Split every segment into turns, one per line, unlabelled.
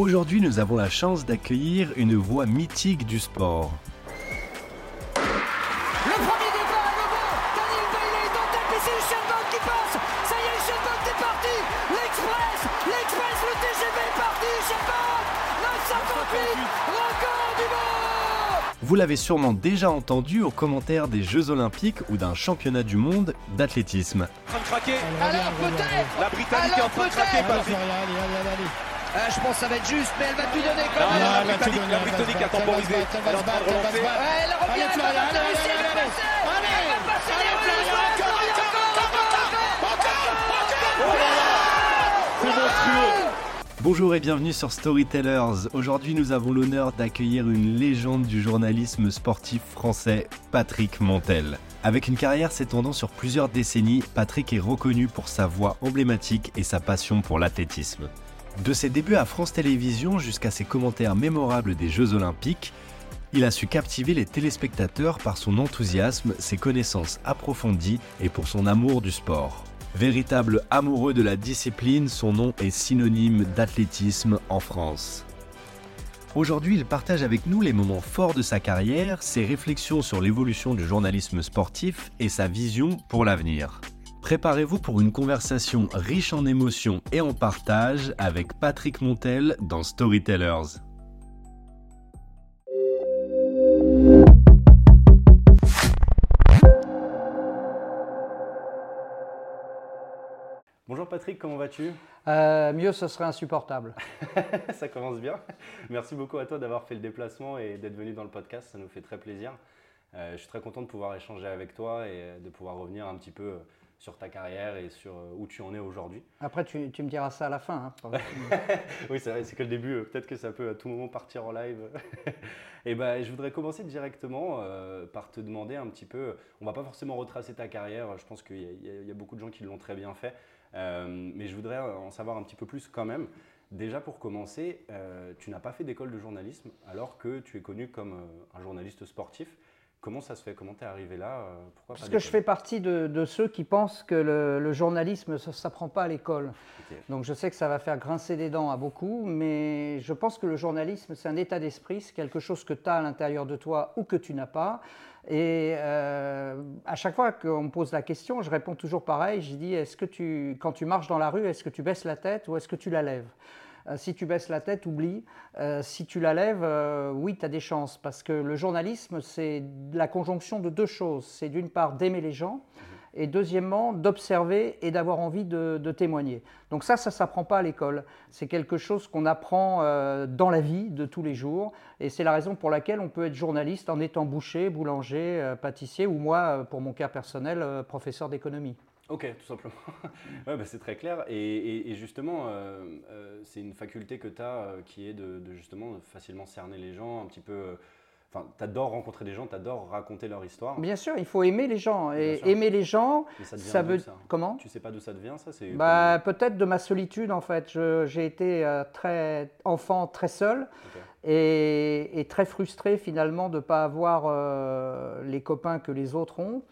Aujourd'hui, nous avons la chance d'accueillir une voix mythique du sport.
Le premier départ à Gogo Daniel Bailey est en tête et c'est Usain Bolt qui passe. Ça y est, Usain Bolt est parti. L'Express L'Express, le TGV est parti Usain Bolt 958 Record du monde.
Vous l'avez sûrement déjà entendu aux commentaires des Jeux Olympiques ou d'un championnat du monde d'athlétisme.
en train de craquer.
Alors peut-être.
La Britannique est en train de craquer, Patrick.
Ah, Je pense que ça va être juste, mais elle va tout donner quand
Non,
même
la Britannique, la Britannique a temporisé. Elle est en train de relancer.
Ouais, Elle revient, elle va passer, elle va passer Elle va passer
Bonjour et bienvenue sur Storytellers. Aujourd'hui, nous avons l'honneur d'accueillir une légende du journalisme sportif français, Patrick Montel. Avec une carrière s'étendant sur plusieurs décennies, Patrick est reconnu pour sa voix emblématique et sa passion pour l'athlétisme. De ses débuts à France Télévisions jusqu'à ses commentaires mémorables des Jeux Olympiques, il a su captiver les téléspectateurs par son enthousiasme, ses connaissances approfondies et pour son amour du sport. Véritable amoureux de la discipline, son nom est synonyme d'athlétisme en France. Aujourd'hui, il partage avec nous les moments forts de sa carrière, ses réflexions sur l'évolution du journalisme sportif et sa vision pour l'avenir. Préparez-vous pour une conversation riche en émotions et en partage avec Patrick Montel dans Storytellers. Bonjour Patrick, comment vas-tu?
Euh, mieux, ce serait insupportable.
Ça commence bien. Merci beaucoup à toi d'avoir fait le déplacement et d'être venu dans le podcast, ça nous fait très plaisir. Euh, je suis très content de pouvoir échanger avec toi et de pouvoir revenir un petit peu sur ta carrière et sur euh, où tu en es aujourd'hui.
Après, tu, tu me diras ça à la fin. hein.
Oui, c'est vrai, c'est que le début, euh, peut-être que ça peut à tout moment partir en live. et ben, je voudrais commencer directement euh, par te demander un petit peu, on va pas forcément retracer ta carrière, je pense qu'il y, a- y y beaucoup de gens qui l'ont très bien fait, Euh, mais je voudrais en savoir un petit peu plus quand même. Déjà pour commencer, euh, tu n'as pas fait d'école de journalisme alors que tu es connu comme un journaliste sportif. Comment ça se fait? Comment tu es arrivé là? Euh, Pourquoi
Parce que je fais partie de, de ceux qui pensent que le, le journalisme, ça ne s'apprend pas à l'école. Donc je sais que ça va faire grincer des dents à beaucoup, mais je pense que le journalisme, c'est un état d'esprit, c'est quelque chose que tu as à l'intérieur de toi ou que tu n'as pas. Et euh, à chaque fois qu'on me pose la question, je réponds toujours pareil. Je dis, est-ce que tu, quand tu marches dans la rue, est-ce que tu baisses la tête ou est-ce que tu la lèves? Euh, Si tu baisses la tête, oublie. Euh, si tu la lèves, euh, oui, tu as des chances. Parce que le journalisme, c'est la conjonction de deux choses. C'est d'une part d'aimer les gens et deuxièmement d'observer et d'avoir envie de, de témoigner. Donc ça, ça ne s'apprend pas à l'école. C'est quelque chose qu'on apprend dans la vie de tous les jours et c'est la raison pour laquelle on peut être journaliste en étant boucher, boulanger, pâtissier ou moi, pour mon cas personnel, professeur d'économie.
Ok, tout simplement. ouais, bah, c'est très clair. Et, et- et justement, euh, euh, c'est une faculté que tu as qui est de, de justement facilement cerner les gens, un petit peu. euh, Enfin, tu adores rencontrer des gens, tu adores raconter leur histoire.
Bien sûr, il faut aimer les gens et aimer les gens,
ça,
veut
ça
comment?
Tu sais pas d'où ça te vient, ça c'est
Bah, peut-être de ma solitude en fait. J'ai été euh, très enfant, très seul et, et très frustré finalement de ne pas avoir euh, les copains que les autres ont.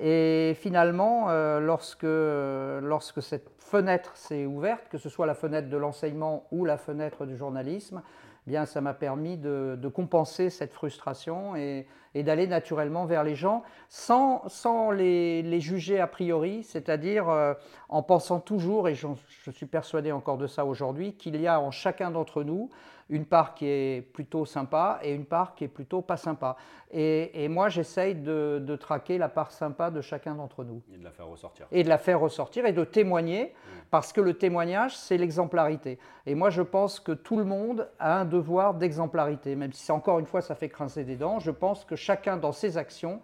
Et finalement, euh, lorsque, lorsque cette fenêtre s'est ouverte, que ce soit la fenêtre de l'enseignement ou la fenêtre du journalisme, eh bien, ça m'a permis de, de compenser cette frustration et, et d'aller naturellement vers les gens sans, sans les, les juger a priori, c'est-à-dire euh, en pensant toujours, et je suis persuadé encore de ça aujourd'hui, qu'il y a en chacun d'entre nous une part qui est plutôt sympa et une part qui est plutôt pas sympa. Et, et moi, j'essaye de, de traquer la part sympa de chacun d'entre nous
Et de la faire ressortir.
et de la faire ressortir et de témoigner, parce que le témoignage, c'est l'exemplarité. Et moi, je pense que tout le monde a un devoir d'exemplarité, même si encore une fois, ça fait grincer des dents. Je pense que chacun, dans ses actions,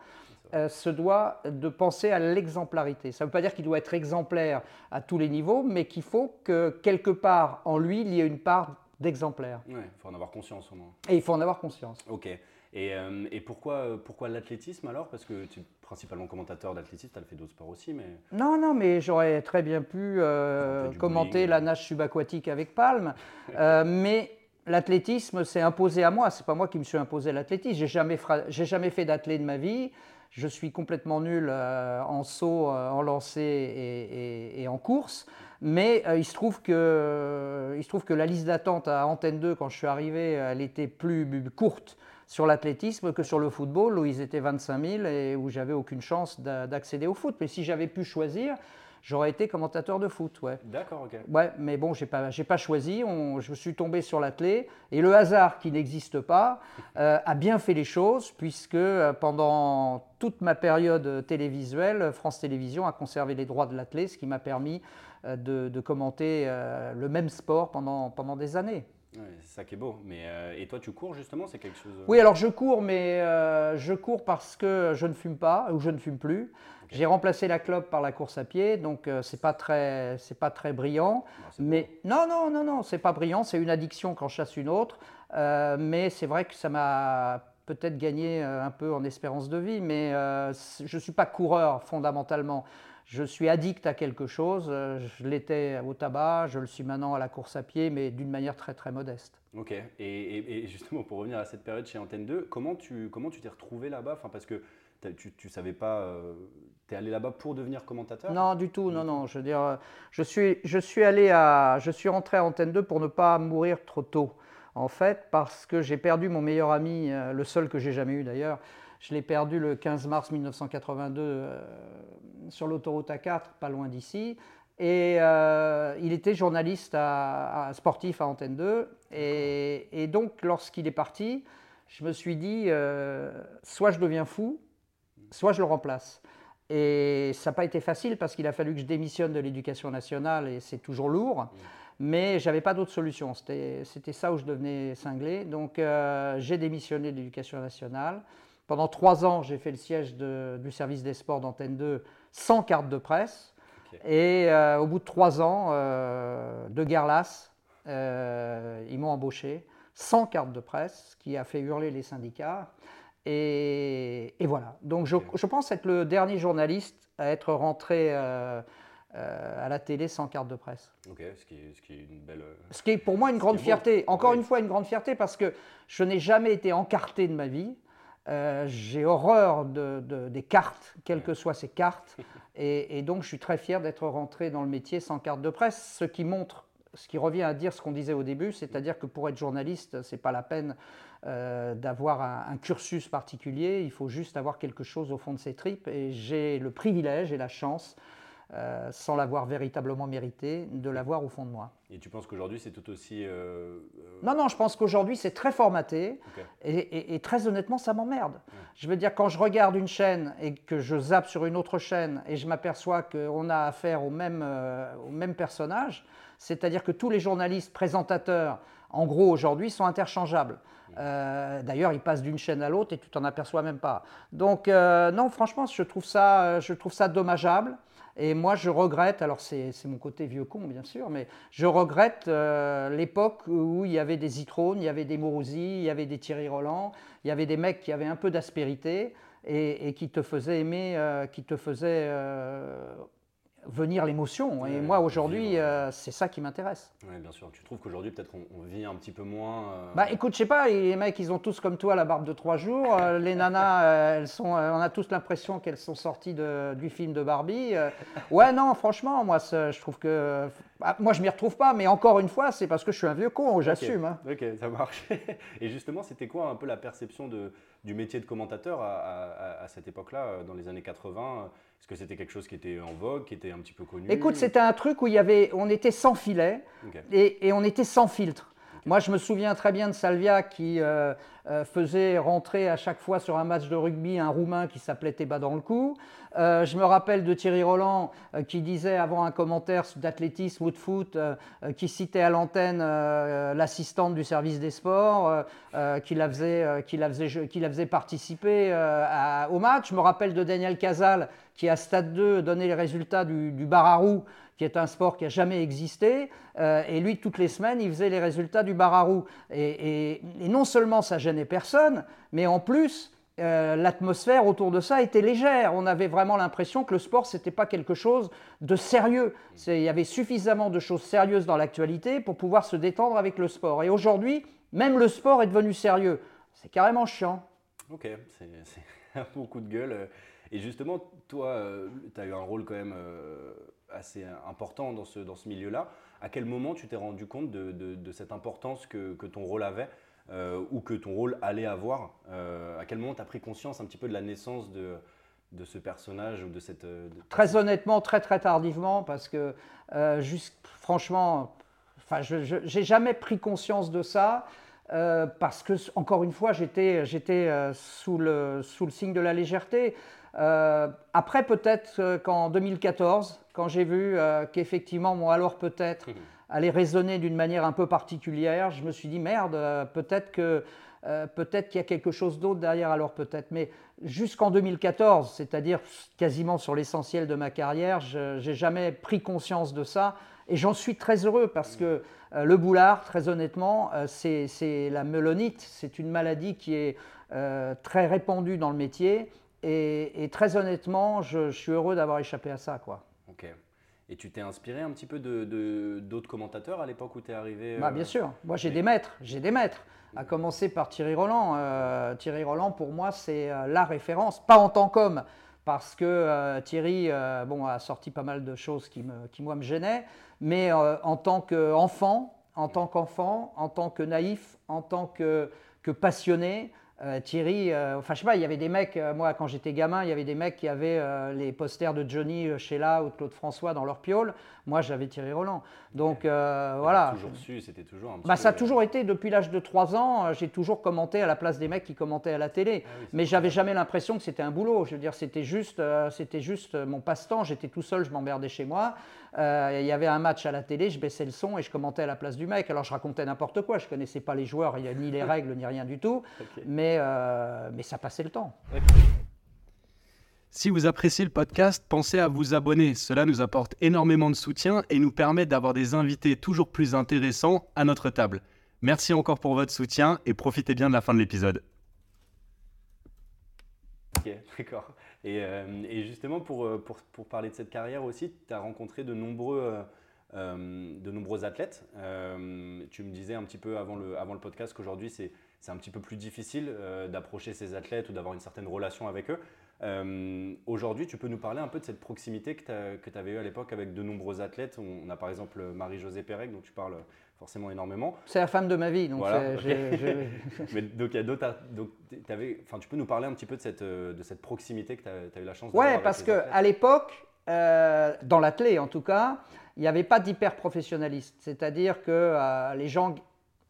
euh, se doit de penser à l'exemplarité. Ça ne veut pas dire qu'il doit être exemplaire à tous les niveaux, mais qu'il faut que quelque part en lui, il y ait une part d'exemplaire.
Ouais, il faut en avoir conscience au moins.
Et il faut en avoir conscience.
Ok. Et, euh, et pourquoi, euh, pourquoi l'athlétisme alors? Parce que tu es principalement commentateur d'athlétisme, tu as fait d'autres sports aussi, mais.
Non, non, mais j'aurais très bien pu euh,
Commenter
la nage subaquatique avec Palme, mais l'athlétisme s'est imposé à moi. C'est pas moi qui me suis imposé l'athlétisme. J'ai jamais, fra- jamais fait d'athlé de ma vie. Je suis complètement nul euh, en saut, euh, en lancer et, et- et en course. Mais il, se trouve que, il se trouve que la liste d'attente à Antenne 2, quand je suis arrivé, elle était plus courte sur l'athlétisme que sur le football, où ils étaient 25 000 et où j'avais aucune chance d'accéder au foot. Mais si j'avais pu choisir, j'aurais été commentateur de foot. Ouais.
D'accord, ok.
Ouais, mais bon, j'ai pas, pas choisi. je suis tombé sur l'athlé et le hasard qui n'existe pas euh, a bien fait les choses puisque euh, pendant toute ma période télévisuelle, France Télévisions a conservé les droits de l'athlé, ce qui m'a permis euh, de, commenter le même sport pendant, pendant des années
c'est ça qui est beau. Mais, euh, et toi, tu cours justement C'est quelque chose. Euh
oui, alors je cours, mais euh, je cours parce que je ne fume pas ou je ne fume plus. J'ai remplacé la clope par la course à pied, donc c'est pas très, c'est pas très brillant. mais non, non, non, non, c'est pas brillant. C'est une addiction quand je chasse une autre. mais c'est vrai que ça m'a peut-être gagné un peu en espérance de vie, mais je ne suis pas coureur fondamentalement je suis addict à quelque chose. Euh, je l'étais au tabac, je le suis maintenant à la course à pied, mais d'une manière très très modeste.
Ok. Et, justement, pour revenir à cette période chez Antenne 2, comment tu comment tu t'es retrouvé là-bas? Enfin, Parce que tu, tu savais pas. Euh, tu es allé là-bas pour devenir commentateur?
Non, du tout. Non, non. Je veux dire, je suis, je suis allé à. Je suis rentré à Antenne 2 pour ne pas mourir trop tôt. En fait, parce que j'ai perdu mon meilleur ami, euh, le seul que j'ai jamais eu d'ailleurs. Je l'ai perdu le 15 mars 1982 sur l'autoroute A4, pas loin d'ici. Et euh, il était journaliste à, sportif à Antenne 2. Et, donc, lorsqu'il est parti, je me suis dit, euh, soit je deviens fou, soit je le remplace. Et ça n'a pas été facile parce qu'il a fallu que je démissionne de l'éducation nationale et c'est toujours lourd. Mais j'avais pas d'autre solution. C'était ça où je devenais cinglé. Donc euh, j'ai démissionné de l'éducation nationale. Pendant trois ans, j'ai fait le siège du service des sports d'Antenne 2 sans carte de presse. Et euh, au bout de trois ans euh, de guerre lasse, euh, ils m'ont embauché sans carte de presse, ce qui a fait hurler les syndicats. Et, voilà. Donc je, pense être le dernier journaliste à être rentré à la télé sans carte de presse.
Ok, ce qui est, une belle.
Ce qui est pour moi une grande fierté. Encore une fois, une grande fierté parce que je n'ai jamais été encarté de ma vie. Euh, j'ai horreur des cartes, quelles que soient ces cartes. Et, donc, je suis très fier d'être rentré dans le métier sans carte de presse, ce qui montre, ce qui revient à dire ce qu'on disait au début, c'est-à-dire que pour être journaliste, ce n'est pas la peine euh, d'avoir un, cursus particulier, il faut juste avoir quelque chose au fond de ses tripes. Et j'ai le privilège et la chance euh, sans l'avoir véritablement mérité, de l'avoir au fond de moi.
Et tu penses qu'aujourd'hui c'est tout aussi... Euh, euh,
non, non, je pense qu'aujourd'hui c'est très formaté et, très honnêtement ça m'emmerde. Je veux dire, quand je regarde une chaîne et que je zappe sur une autre chaîne et je m'aperçois qu'on a affaire au même, au même personnage, c'est-à-dire que tous les journalistes présentateurs, en gros aujourd'hui, sont interchangeables. D'ailleurs, ils passent d'une chaîne à l'autre et tu t'en aperçois même pas. Donc, non, franchement, je trouve ça, je trouve ça dommageable. Et moi, je regrette, alors c'est mon côté vieux con, bien sûr, mais je regrette euh, l'époque où il y avait des Zitrone, il y avait des Mourouzi, il y avait des Thierry Roland, il y avait des mecs qui avaient un peu d'aspérité et, qui te faisaient aimer, euh, qui te faisaient euh, venir l'émotion. Et moi, aujourd'hui, euh, c'est ça qui m'intéresse.
Oui, bien sûr. Tu trouves qu'aujourd'hui, peut-être, on, vit un petit peu moins. Euh,
bah, écoute, je sais pas, les mecs, ils ont tous comme toi la barbe de trois jours. Euh, les nanas, elles sont, on a tous l'impression qu'elles sont sorties de, du film de Barbie. ouais, non, franchement, moi, je trouve que. Bah, moi, je m'y retrouve pas, mais encore une fois, c'est parce que je suis un vieux con, j'assume. Hein.
Ok, ça marche. Et justement, c'était quoi un peu la perception de, du métier de commentateur à, à cette époque-là, dans les années 80 est-ce que c'était quelque chose qui était en vogue, qui était un petit peu connu
Écoute, c'était un truc où il y avait, on était sans filet et, on était sans filtre. Moi, je me souviens très bien de Salvia qui euh, euh, faisait rentrer à chaque fois sur un match de rugby un Roumain qui s'appelait Teba dans le cou. Euh, je me rappelle de Thierry Roland qui disait avant un commentaire d'athlétisme ou de foot, qui citait à l'antenne l'assistante du service des sports, qui, la faisait, qui, la faisait, qui la faisait participer au match. Je me rappelle de Daniel Casal qui à Stade 2 donnait les résultats du, bar à roue qui est un sport qui n'a jamais existé. Euh, et lui, toutes les semaines, il faisait les résultats du bar à roue. Et, non seulement ça personne, mais en plus, euh, l'atmosphère autour de ça était légère. On avait vraiment l'impression que le sport, ce n'était pas quelque chose de sérieux. Il y avait suffisamment de choses sérieuses dans l'actualité pour pouvoir se détendre avec le sport. Et aujourd'hui, même le sport est devenu sérieux. C'est carrément chiant.
Ok, c'est un beau coup de gueule. Et justement, toi, euh, tu as eu un rôle quand même assez important dans ce, dans ce milieu-là. À quel moment tu t'es rendu compte de, cette importance que, ton rôle avait ou que ton rôle allait avoir À quel moment tu as pris conscience un petit peu de la naissance de, de ce personnage ou de cette...
Très honnêtement, très très tardivement, parce que juste, franchement, enfin, je n'ai jamais pris conscience de ça. Euh, parce que, encore une fois, j'étais euh, sous, le, sous le signe de la légèreté. Euh, après, peut-être qu'en 2014, quand j'ai vu qu'effectivement, mon alors peut-être mmh. Allait résonner d'une manière un peu particulière, je me suis dit merde, peut-être que peut-être qu'il y a quelque chose d'autre derrière, alors peut-être. Mais jusqu'en 2014, c'est-à-dire quasiment sur l'essentiel de ma carrière, je n'ai jamais pris conscience de ça. Et j'en suis très heureux parce que euh, le boulard, très honnêtement, euh, c'est la melonite. C'est une maladie qui est euh, très répandue dans le métier. Et, très honnêtement, je, suis heureux d'avoir échappé à ça. Quoi.
Et tu t'es inspiré un petit peu d'autres de, commentateurs à l'époque où tu es arrivé
bah, Bien sûr. Moi, j'ai des maîtres. J'ai des maîtres. À commencer par Thierry Roland. Thierry Roland, pour moi, c'est la référence. Pas en tant qu'homme, parce que Thierry bon, a sorti pas mal de choses qui, me, qui moi, me gênaient mais euh, en tant qu'enfant, en tant qu'enfant, en tant que naïf, en tant que, que passionné, euh, Thierry, euh, enfin je sais pas, il y avait des mecs, moi quand j'étais gamin, il y avait des mecs qui avaient les posters de Johnny Sheila ou de Claude François dans leur piole. Moi j'avais Thierry Roland. Donc voilà.
toujours su, c'était toujours un
petit bah, Ça a toujours été, depuis l'âge de 3 ans, j'ai toujours commenté à la place des mecs qui commentaient à la télé. Ah mais j'avais jamais l'impression que c'était un boulot. Je veux dire, c'était juste, c'était juste mon passe-temps. J'étais tout seul, je m'emmerdais chez moi. Euh, il y avait un match à la télé, je baissais le son et je commentais à la place du mec. Alors je racontais n'importe quoi, je ne connaissais pas les joueurs, ni les règles, ni rien du tout, mais, euh, mais ça passait le temps.
Si vous appréciez le podcast, pensez à vous abonner. Cela nous apporte énormément de soutien et nous permet d'avoir des invités toujours plus intéressants à notre table. Merci encore pour votre soutien et profitez bien de la fin de l'épisode. Ok, d'accord. Euh, et, justement, euh, pour, pour, parler de cette carrière aussi, tu as rencontré de nombreux, euh, de nombreux athlètes. tu me disais un petit peu avant le, avant le podcast qu'aujourd'hui, c'est un petit peu plus difficile d'approcher ces athlètes ou d'avoir une certaine relation avec eux. Aujourd'hui, tu peux nous parler un peu de cette proximité que tu avais eue à l'époque avec de nombreux athlètes. On, a par exemple Marie-Josée Pérec, dont tu parles forcément énormément.
C'est la femme de ma vie, donc voilà,
Mais donc, tu peux nous parler un petit peu de cette, euh, de cette proximité que tu as, eu la chance
Ouais, parce qu'à l'époque, euh, dans l'athlé en tout cas, il n'y avait pas d'hyper-professionnalisme. C'est-à-dire que euh, les gens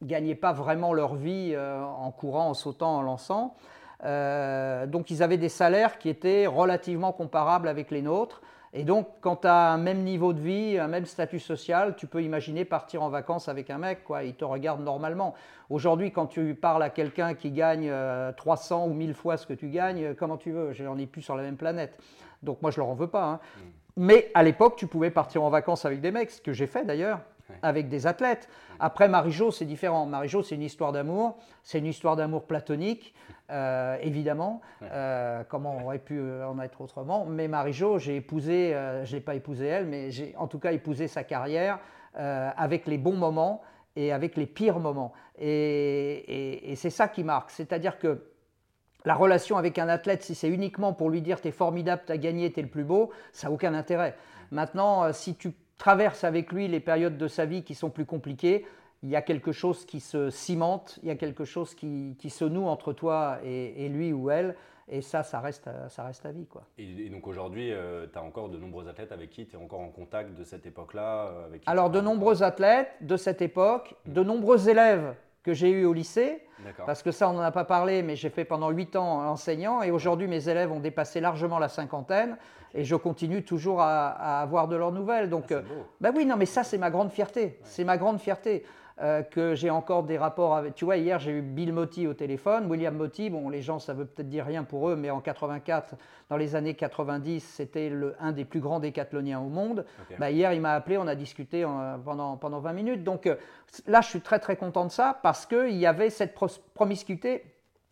gagnaient pas vraiment leur vie en courant, en sautant, en lançant. Donc ils avaient des salaires qui étaient relativement comparables avec les nôtres. Et donc, quand tu as un même niveau de vie, un même statut social, tu peux imaginer partir en vacances avec un mec, quoi. Il te regarde normalement. Aujourd'hui, quand tu parles à quelqu'un qui gagne 300 euh, ou 1000 fois ce que tu gagnes, comment tu veux? J'en ai plus sur la même planète. Donc, moi, je leur en veux pas. Hein. Mm. Mais à l'époque, tu pouvais partir en vacances avec des mecs, ce que j'ai fait d'ailleurs avec des athlètes. Après, Marie-Jo, c'est différent. Marie-Jo, c'est une histoire d'amour. C'est une histoire d'amour platonique, euh, évidemment. Euh, comment on aurait pu en être autrement Mais Marie-Jo, j'ai épousé, euh, je ne l'ai pas épousé elle, mais j'ai en tout cas épousé sa carrière avec les bons moments et avec les pires moments. Et, et c'est ça qui marque. C'est-à-dire que la relation avec un athlète, si c'est uniquement pour lui dire tu es formidable, tu as gagné, tu es le plus beau, ça n'a aucun intérêt. Maintenant, si tu traverse avec lui les périodes de sa vie qui sont plus compliquées, il y a quelque chose qui se cimente, il y a quelque chose qui, se noue entre toi et, lui ou elle, et ça, ça reste, ça reste à vie. Quoi.
Et, donc aujourd'hui, euh, tu as encore de nombreux athlètes avec qui tu es encore en contact de cette époque-là euh,
Alors, de nombreux athlètes de cette époque, mmh. de nombreux élèves que j'ai eus au lycée, parce que ça, on n'en a pas parlé, mais j'ai fait pendant 8 ans enseignant, et aujourd'hui, mes élèves ont dépassé largement la cinquantaine et je continue toujours à, avoir de leurs nouvelles. Donc, ah, euh, bah oui, non, mais ça, c'est ma grande fierté. C'est ma grande fierté. Euh, que j'ai encore des rapports avec. Tu vois, hier, j'ai eu Bill Motti au téléphone. William Motti, bon, les gens, ça veut peut-être dire rien pour eux, mais en 84, dans les années 90, c'était un des plus grands décathloniens au monde. Bah, hier, il m'a appelé, on a discuté pendant, pendant 20 minutes. Donc euh, là, je suis très, très content de ça parce qu'il y avait cette promiscuité.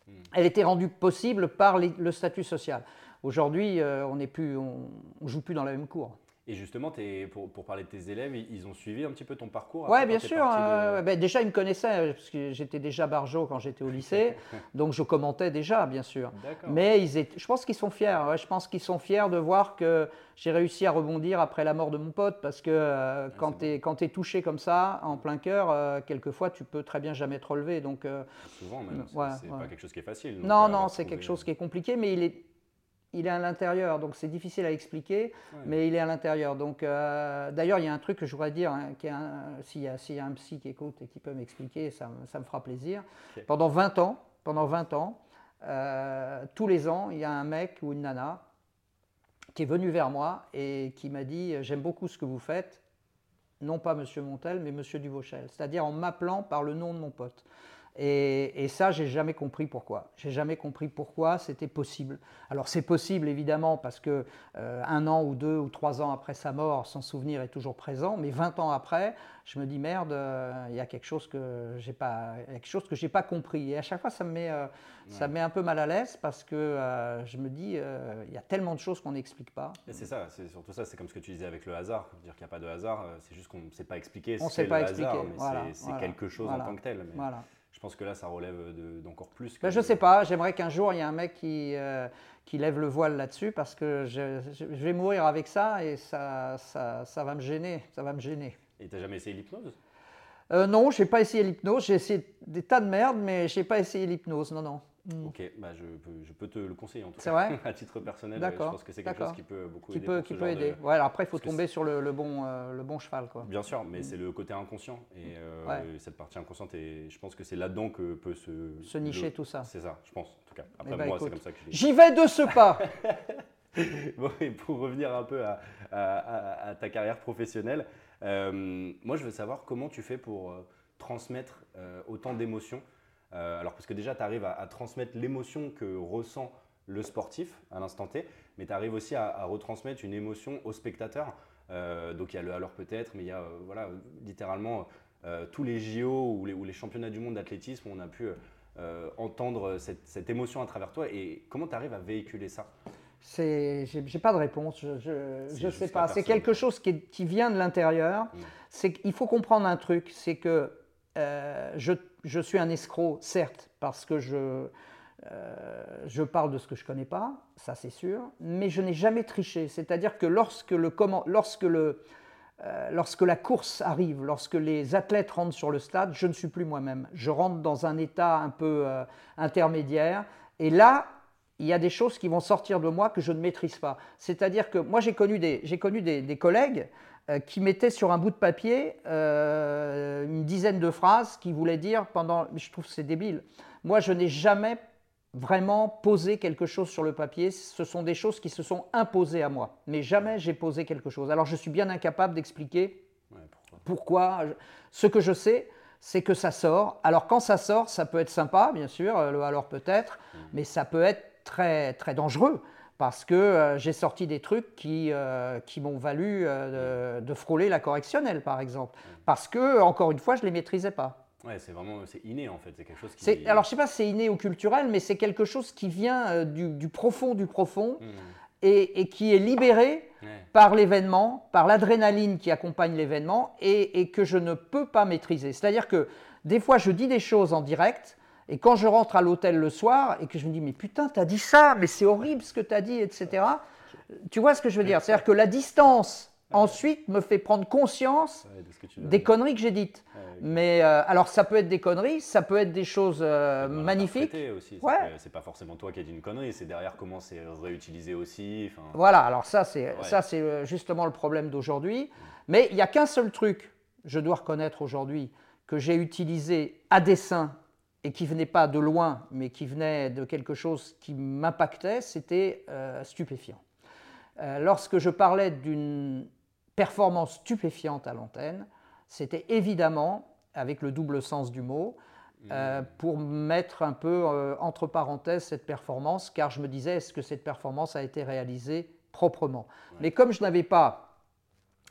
Hmm. Elle était rendue possible par le statut social. Aujourd'hui, euh, on ne on, joue plus dans la même cour.
Et justement, pour, pour, parler de tes élèves, ils ont suivi un petit peu ton parcours
Oui, bien sûr. Euh, ben, déjà, ils me connaissaient, parce que j'étais déjà barjo quand j'étais au lycée. donc, je commentais déjà, bien sûr. Mais ils je pense qu'ils sont fiers. je pense qu'ils sont fiers de voir que j'ai réussi à rebondir après la mort de mon pote. Parce que euh, ah, quand tu es, touché comme ça, en plein cœur, euh, quelquefois, tu peux très bien jamais te relever. Donc,
Souvent, même. c'est pas quelque chose qui est facile.
non, non, c'est quelque chose qui est compliqué. Mais il est il est à l'intérieur, donc c'est difficile à expliquer, mais il est à l'intérieur. Donc, euh, d'ailleurs, il y a un truc que je voudrais dire, hein, s'il y, y, a un psy qui écoute et qui peut m'expliquer, ça, me fera plaisir. Pendant 20 ans, pendant 20 ans, euh, tous les ans, il y a un mec ou une nana qui est venu vers moi et qui m'a dit J'aime beaucoup ce que vous faites, non pas Monsieur Montel, mais Monsieur Duvauchel, c'est-à-dire en m'appelant par le nom de mon pote. Et, et, ça, j'ai jamais compris pourquoi. J'ai jamais compris pourquoi c'était possible. Alors c'est possible évidemment parce que euh, un an ou deux ou trois ans après sa mort, son souvenir est toujours présent. Mais 20 ans après, je me dis merde, euh, il y a quelque chose que j'ai pas, quelque chose que j'ai pas compris. Et à chaque fois, ça me met, euh, ça met un peu mal à l'aise parce que je me dis, il y a tellement de choses qu'on n'explique pas.
C'est ça, c'est surtout ça. C'est comme ce que tu disais avec le hasard. Dire qu'il n'y a pas de hasard, c'est juste qu'on ne sait pas expliquer.
On ne sait pas expliquer.
mais c'est quelque chose en tant que tel. Voilà. Je pense que là, ça relève d'encore plus.
Que... Ben, je ne sais pas. J'aimerais qu'un jour, il y ait un mec qui, euh, qui lève le voile là-dessus parce que je, je, vais mourir avec ça et ça, ça, ça, va me gêner. Ça va me gêner.
Et tu n'as jamais essayé l'hypnose?
Euh, Non, je n'ai pas essayé l'hypnose. J'ai essayé des tas de merde, mais je n'ai pas essayé l'hypnose. Non, non.
Mm. Ok, bah je, peux, je, peux, te le conseiller en tout
cas. Vrai
à titre personnel, je pense que c'est quelque chose qui peut beaucoup
qui
aider.
Peut, qui peut aider. Ouais, alors après, il faut tomber sur le, le bon, euh, le bon cheval. Quoi.
Bien sûr, mais mm. c'est le côté inconscient. Et euh, cette partie inconsciente, et je pense que c'est là-dedans que peut se.
Se nicher tout ça.
C'est ça, je pense, en tout cas. Après, eh ben, moi, c'est comme ça que
J'y vais de ce pas
bon, et pour revenir un peu à, à, à ta carrière professionnelle, euh, moi, je veux savoir comment tu fais pour transmettre autant d'émotions euh, alors, parce que déjà, tu arrives à, transmettre l'émotion que ressent le sportif à l'instant T, mais tu arrives aussi à, retransmettre une émotion au spectateur. Euh, donc, il y a le alors peut-être, mais il y a euh, voilà, littéralement tous les JO ou les, championnats du monde d'athlétisme, on a pu entendre cette, émotion à travers toi. Et comment tu arrives à véhiculer ça?
C'est, j'ai, pas de réponse, je ne sais pas. C'est quelque chose qui, qui vient de l'intérieur. Mm. C'est qu'il faut comprendre un truc, c'est que je je suis un escroc, certes, parce que je, euh, je parle de ce que je ne connais pas, ça c'est sûr, mais je n'ai jamais triché. C'est-à-dire que lorsque, le, lorsque, le, euh, lorsque la course arrive, lorsque les athlètes rentrent sur le stade, je ne suis plus moi-même. Je rentre dans un état un peu euh, intermédiaire, et là, il y a des choses qui vont sortir de moi que je ne maîtrise pas. C'est-à-dire que moi, j'ai connu des, connu des, des collègues qui mettait sur un bout de papier euh, une dizaine de phrases qui voulaient dire pendant. Je trouve que c'est débile. Moi, je n'ai jamais vraiment posé quelque chose sur le papier. Ce sont des choses qui se sont imposées à moi. Mais jamais j'ai posé quelque chose. Alors, je suis bien incapable d'expliquer pourquoi? Ce que je sais, c'est que ça sort. Alors, quand ça sort, ça peut être sympa, bien sûr, euh, alors peut-être, mmh. mais ça peut être très, très dangereux parce que euh, j'ai sorti des trucs qui, euh, qui m'ont valu euh, de, frôler la correctionnelle, par exemple. Parce que, encore une fois, je ne les maîtrisais pas.
Ouais, c'est vraiment c'est inné en fait, c'est quelque chose qui.
Alors je sais pas si c'est inné ou culturel, mais c'est quelque chose qui vient du, profond du profond mmh. et, et, qui est libéré par l'événement, par l'adrénaline qui accompagne l'événement et, et, que je ne peux pas maîtriser. C'est-à-dire que des fois je dis des choses en direct et quand je rentre à l'hôtel le soir et que je me dis, mais putain, t'as dit ça, mais c'est horrible ce que t'as dit, etc. Tu vois ce que je veux dire? C'est-à-dire que la distance, ensuite, me fait prendre conscience des conneries que j'ai dites. Mais euh, alors, ça peut être des conneries, ça peut être des choses euh, magnifiques.
Aussi. Ouais. C'est pas forcément toi qui as dit une connerie, c'est derrière comment c'est réutilisé aussi.
Voilà, alors ça, c'est ça c'est euh, justement le problème d'aujourd'hui. Mais il n'y a qu'un seul truc, je dois reconnaître aujourd'hui, que j'ai utilisé à dessein et qui venait pas de loin, mais qui venait de quelque chose qui m'impactait, c'était euh, stupéfiant. Euh, lorsque je parlais d'une performance stupéfiante à l'antenne, c'était évidemment, avec le double sens du mot, euh, mmh. pour mettre un peu entre parenthèses cette performance, car je me disais, est-ce que cette performance a été réalisée proprement? Mais comme je n'avais pas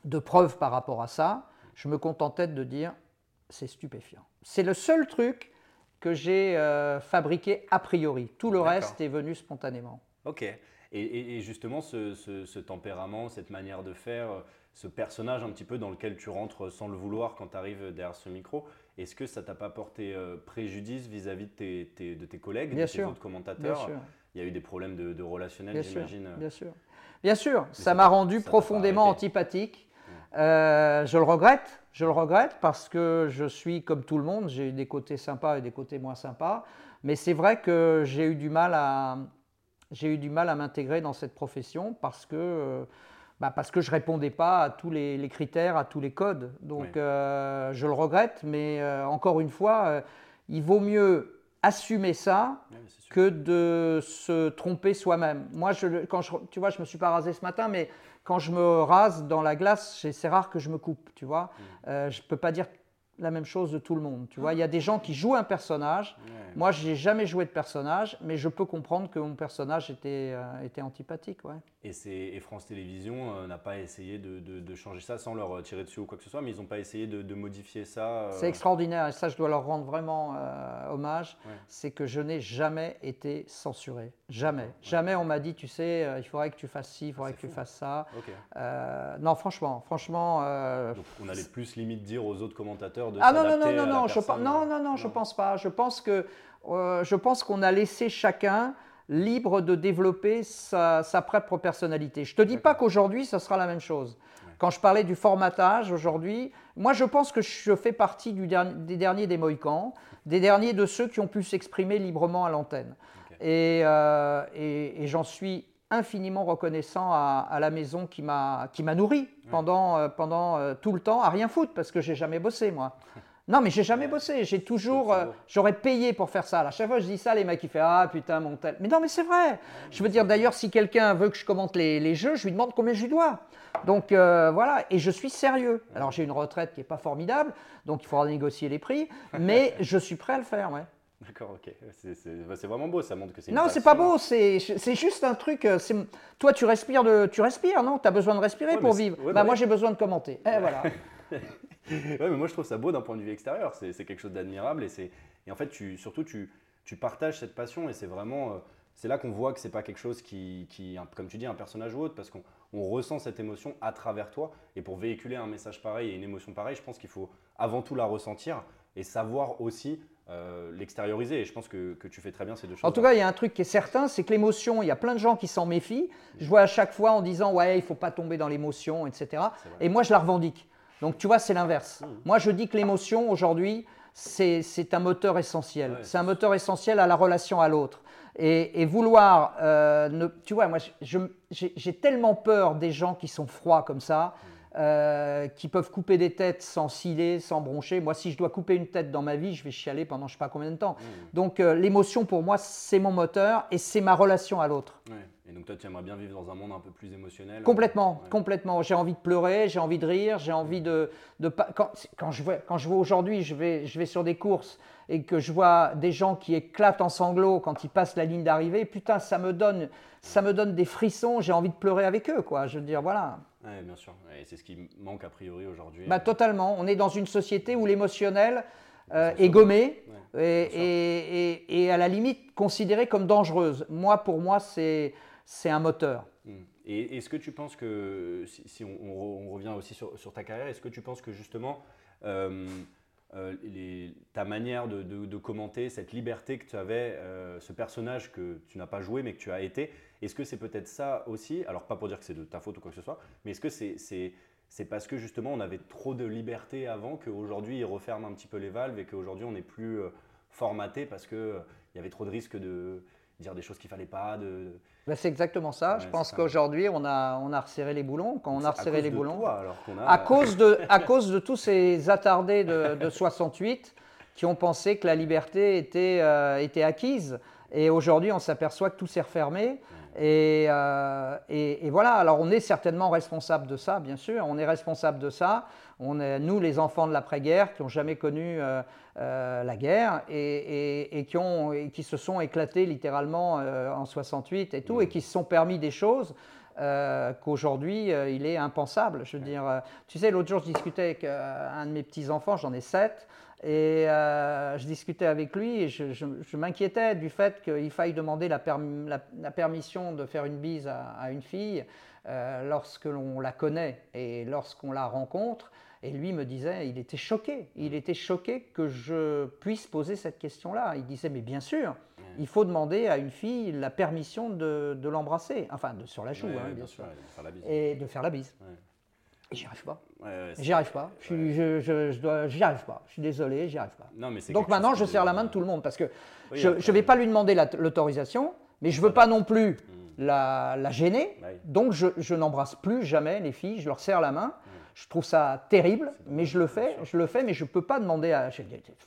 de preuves par rapport à ça, je me contentais de dire, c'est stupéfiant. C'est le seul truc
que
j'ai euh, fabriqué a priori. Tout le reste est venu spontanément.
Ok. Et, justement, ce, tempérament, cette manière de faire, ce personnage un petit peu dans lequel tu rentres sans le vouloir quand tu arrives derrière ce micro, est-ce que ça t'a pas porté euh, préjudice vis-à-vis de, tes, de tes collègues, de tes autres commentateurs Il y a eu des problèmes de, relationnel, j'imagine.
Euh. Bien sûr. Bien sûr, ça m'a rendu profondément antipathique. Euh, je le regrette, je le regrette parce que je suis comme tout le monde, j'ai des côtés sympas et des côtés moins sympas, mais c'est vrai que j'ai eu du mal à, j'ai eu du mal à m'intégrer dans cette profession parce que bah parce que je ne répondais pas à tous les, critères, à tous les codes. Donc euh, je le regrette, mais euh, encore une fois, euh, il vaut mieux assumer ça que de se tromper soi-même. Moi, je, quand je, tu vois, je me suis pas rasé ce matin, mais quand je me rase dans la glace, c'est rare que je me coupe, tu vois. je ne peux pas dire la même chose de tout le monde. Tu vois, il y a des gens qui jouent un personnage. Moi, je n'ai jamais joué de personnage, mais je peux comprendre que mon personnage était, euh, était antipathique. Ouais.
Et, et, France Télévisions euh, n'a pas essayé de, de, changer ça sans leur tirer dessus ou quoi que ce soit, mais ils n'ont pas essayé de, modifier ça. Euh,
C'est extraordinaire, et ça, je dois leur rendre vraiment hommage. C'est que je n'ai jamais été censuré. Jamais. Jamais on m'a dit, tu sais, il faudrait que tu fasses ci, il faudrait que tu fasses ça. non, franchement, franchement.
Donc, on allait plus limite dire aux autres commentateurs
ah non, non, non, non, non, je, non, non, non, je pense pas. Je pense que euh, je pense qu'on a laissé chacun libre de développer sa, propre personnalité. Je ne te dis pas qu'aujourd'hui, ce sera la même chose. Quand je parlais du formatage aujourd'hui, moi je pense que je fais partie du des derniers des Mohicans, des derniers de ceux qui ont pu s'exprimer librement à l'antenne. Et, euh, et, et j'en suis infiniment reconnaissant à, la maison qui m'a nourri pendant, euh, pendant euh, tout le temps, à rien foutre, parce que j'ai jamais bossé, moi. Non, mais j'ai jamais bossé. J'ai toujours. Euh, j'aurais payé pour faire ça. À chaque fois je dis ça, les mecs, ils font Ah putain, mon tel. Mais non, mais c'est vrai. Je veux dire, d'ailleurs, si quelqu'un veut que je commente les, les, jeux, je lui demande combien je lui dois. Donc voilà. Et je suis sérieux. Alors, j'ai une retraite qui n'est pas formidable, donc il faudra négocier les prix. Mais je suis prêt à le faire, ouais.
D'accord, ok. Bah, c'est vraiment beau, ça montre que c'est.
Non, c'est pas beau, c'est juste un truc. Euh, toi, tu respires, de, tu respires, non? Tu as besoin de respirer pour vivre. bah, bah moi, j'ai besoin de commenter. Eh, voilà.
ouais, mais moi, je trouve ça beau d'un point de vue extérieur. C'est quelque chose d'admirable et, et en fait, tu, surtout, tu, tu partages cette passion et c'est vraiment. Euh, c'est là qu'on voit que c'est pas quelque chose qui, qui, comme tu dis, un personnage ou autre, parce qu'on ressent cette émotion à travers toi. Et pour véhiculer un message pareil et une émotion pareille, je pense qu'il faut avant tout la ressentir et savoir aussi euh, l'extérioriser. Et je pense que, que, tu fais très bien ces deux choses.
En tout cas, il y a un truc qui est certain, c'est que l'émotion, il y a plein de gens qui s'en méfient. Je vois à chaque fois en disant, ouais, il faut pas tomber dans l'émotion, etc. Et moi, je la revendique. Donc, tu vois, c'est l'inverse. Mmh. Moi, je dis que l'émotion, aujourd'hui, c'est un moteur essentiel. c'est un moteur essentiel à la relation à l'autre. Et, vouloir, euh, ne, tu vois, moi, j'ai tellement peur des gens qui sont froids comme ça. Mmh. Euh, qui peuvent couper des têtes sans sciller, sans broncher. Moi, si je dois couper une tête dans ma vie, je vais chialer pendant je ne sais pas combien de temps. Mmh. Donc, euh, l'émotion, pour moi, c'est mon moteur et c'est ma relation à l'autre.
Et donc, toi, tu aimerais bien vivre dans un monde un peu plus émotionnel
Complètement, complètement. J'ai envie de pleurer, j'ai envie de rire, j'ai envie de. de quand, quand, je vois, quand je vois aujourd'hui, je vais, je vais sur des courses et que je vois des gens qui éclatent en sanglots quand ils passent la ligne d'arrivée, putain, ça me donne, ça me donne des frissons, j'ai envie de pleurer avec eux, quoi. Je veux dire, voilà.
Oui, bien sûr. Et c'est ce qui manque a priori aujourd'hui.
Bah, totalement. On est dans une société où l'émotionnel euh, est gommé et, et, à la limite considéré comme dangereuse. Moi, pour moi, c'est un moteur. Hmm.
Et est-ce que tu penses que, si, on, revient aussi sur, sur ta carrière, est-ce que tu penses que justement, euh, euh, les, ta manière de, de, commenter, cette liberté que tu avais, euh, ce personnage que tu n'as pas joué mais que tu as été, est-ce que c'est peut-être ça aussi? Alors pas pour dire que c'est de ta faute ou quoi que ce soit, mais est-ce que c'est parce que justement on avait trop de liberté avant qu'aujourd'hui ils referment un petit peu les valves et qu'aujourd'hui on n'est plus euh, formaté parce qu'il il y avait trop de risques de dire des choses qu'il fallait pas. De...
Ben, c'est exactement ça. je pense qu'aujourd'hui, on a, on a resserré les boulons. Quand on a resserré les boulons, alors a... à, cause de, à cause de tous ces attardés de, de 68 qui ont pensé que la liberté était, euh, était acquise. Et aujourd'hui, on s'aperçoit que tout s'est refermé. Et, euh, et, voilà, alors on est certainement responsable de ça, bien sûr, on est responsable de ça. On est, nous, les enfants de l'après-guerre, qui n'ont jamais connu euh, euh, la guerre et, et, qui ont, qui se sont éclatés littéralement en 68 et tout, et qui se sont permis des choses. euh, qu'aujourd'hui, euh, il est impensable. Je veux dire, euh, tu sais, l'autre jour, je discutais avec euh, un de mes petits-enfants, j'en ai sept, et euh, je discutais avec lui et je, je- je m'inquiétais du fait qu'il faille demander la, perm- la- la permission de faire une bise à, à une fille euh, lorsque l'on la connaît et lorsqu'on la rencontre. Et lui me disait, il était choqué, il était choqué que je puisse poser cette question-là. Il disait, mais bien sûr, il faut demander à une fille la permission de, de l'embrasser, enfin de, sur la joue,
Ouais,
hein,
ouais,
bien sûr,
ouais, de faire la bise.
et de faire la bise.
Ouais.
Et j'y arrive pas.
Ouais, ouais,
J'y arrive pas. Je suis- je- je- je dois- J'y arrive pas. Je suis désolé, j'y arrive pas.
Non, mais c'est
Donc maintenant, je serre la main de tout le monde parce que
Oui,
je ne vais pas lui demander la- l'autorisation, mais je ne veux pas non plus la, la gêner.
Bah.
Donc je, je n'embrasse plus jamais les filles, je leur serre la main. Je trouve ça terrible, mais je le fais, je le fais, mais je ne peux pas demander à.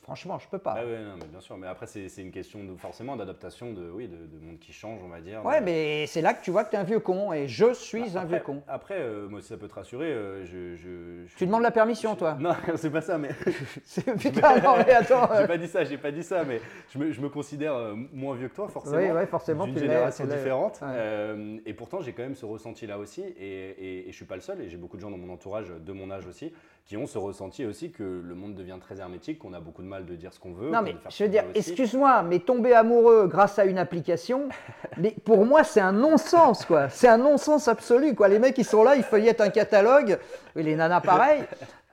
franchement, je ne peux pas.
Ah ouais, non, mais bien sûr. Mais après, c'est une question de, forcément d'adaptation de, oui, de, de monde qui change, on va dire.
Ouais,
de-
mais c'est là que tu vois que tu es un vieux con, et je suis un
Après,
vieux con.
Après, euh, moi, si ça peut te rassurer, euh, je, je, je-
Tu demandes la permission,
je-
toi
Non, c'est pas ça, mais.
Putain, non, mais attends.
j'ai pas dit ça, j'ai pas dit ça, mais je me, considère euh, moins vieux que toi, forcément.
Oui, ouais, forcément,
D'une génération différente.
Ouais.
Euh, et pourtant, j'ai quand même ce ressenti-là aussi. Et, et, et je suis pas le seul. Et j'ai beaucoup de gens dans mon entourage, de mon âge aussi, qui ont ce ressenti aussi que le monde devient très hermétique, qu'on a beaucoup de mal de dire ce qu'on veut.
Non, mais je veux dire, excuse-moi, mais tomber amoureux grâce à une application, mais pour moi, c'est un non-sens, quoi. C'est un non-sens absolu, quoi. Les mecs, ils sont là, ils feuillettent un catalogue, et les nanas, pareil.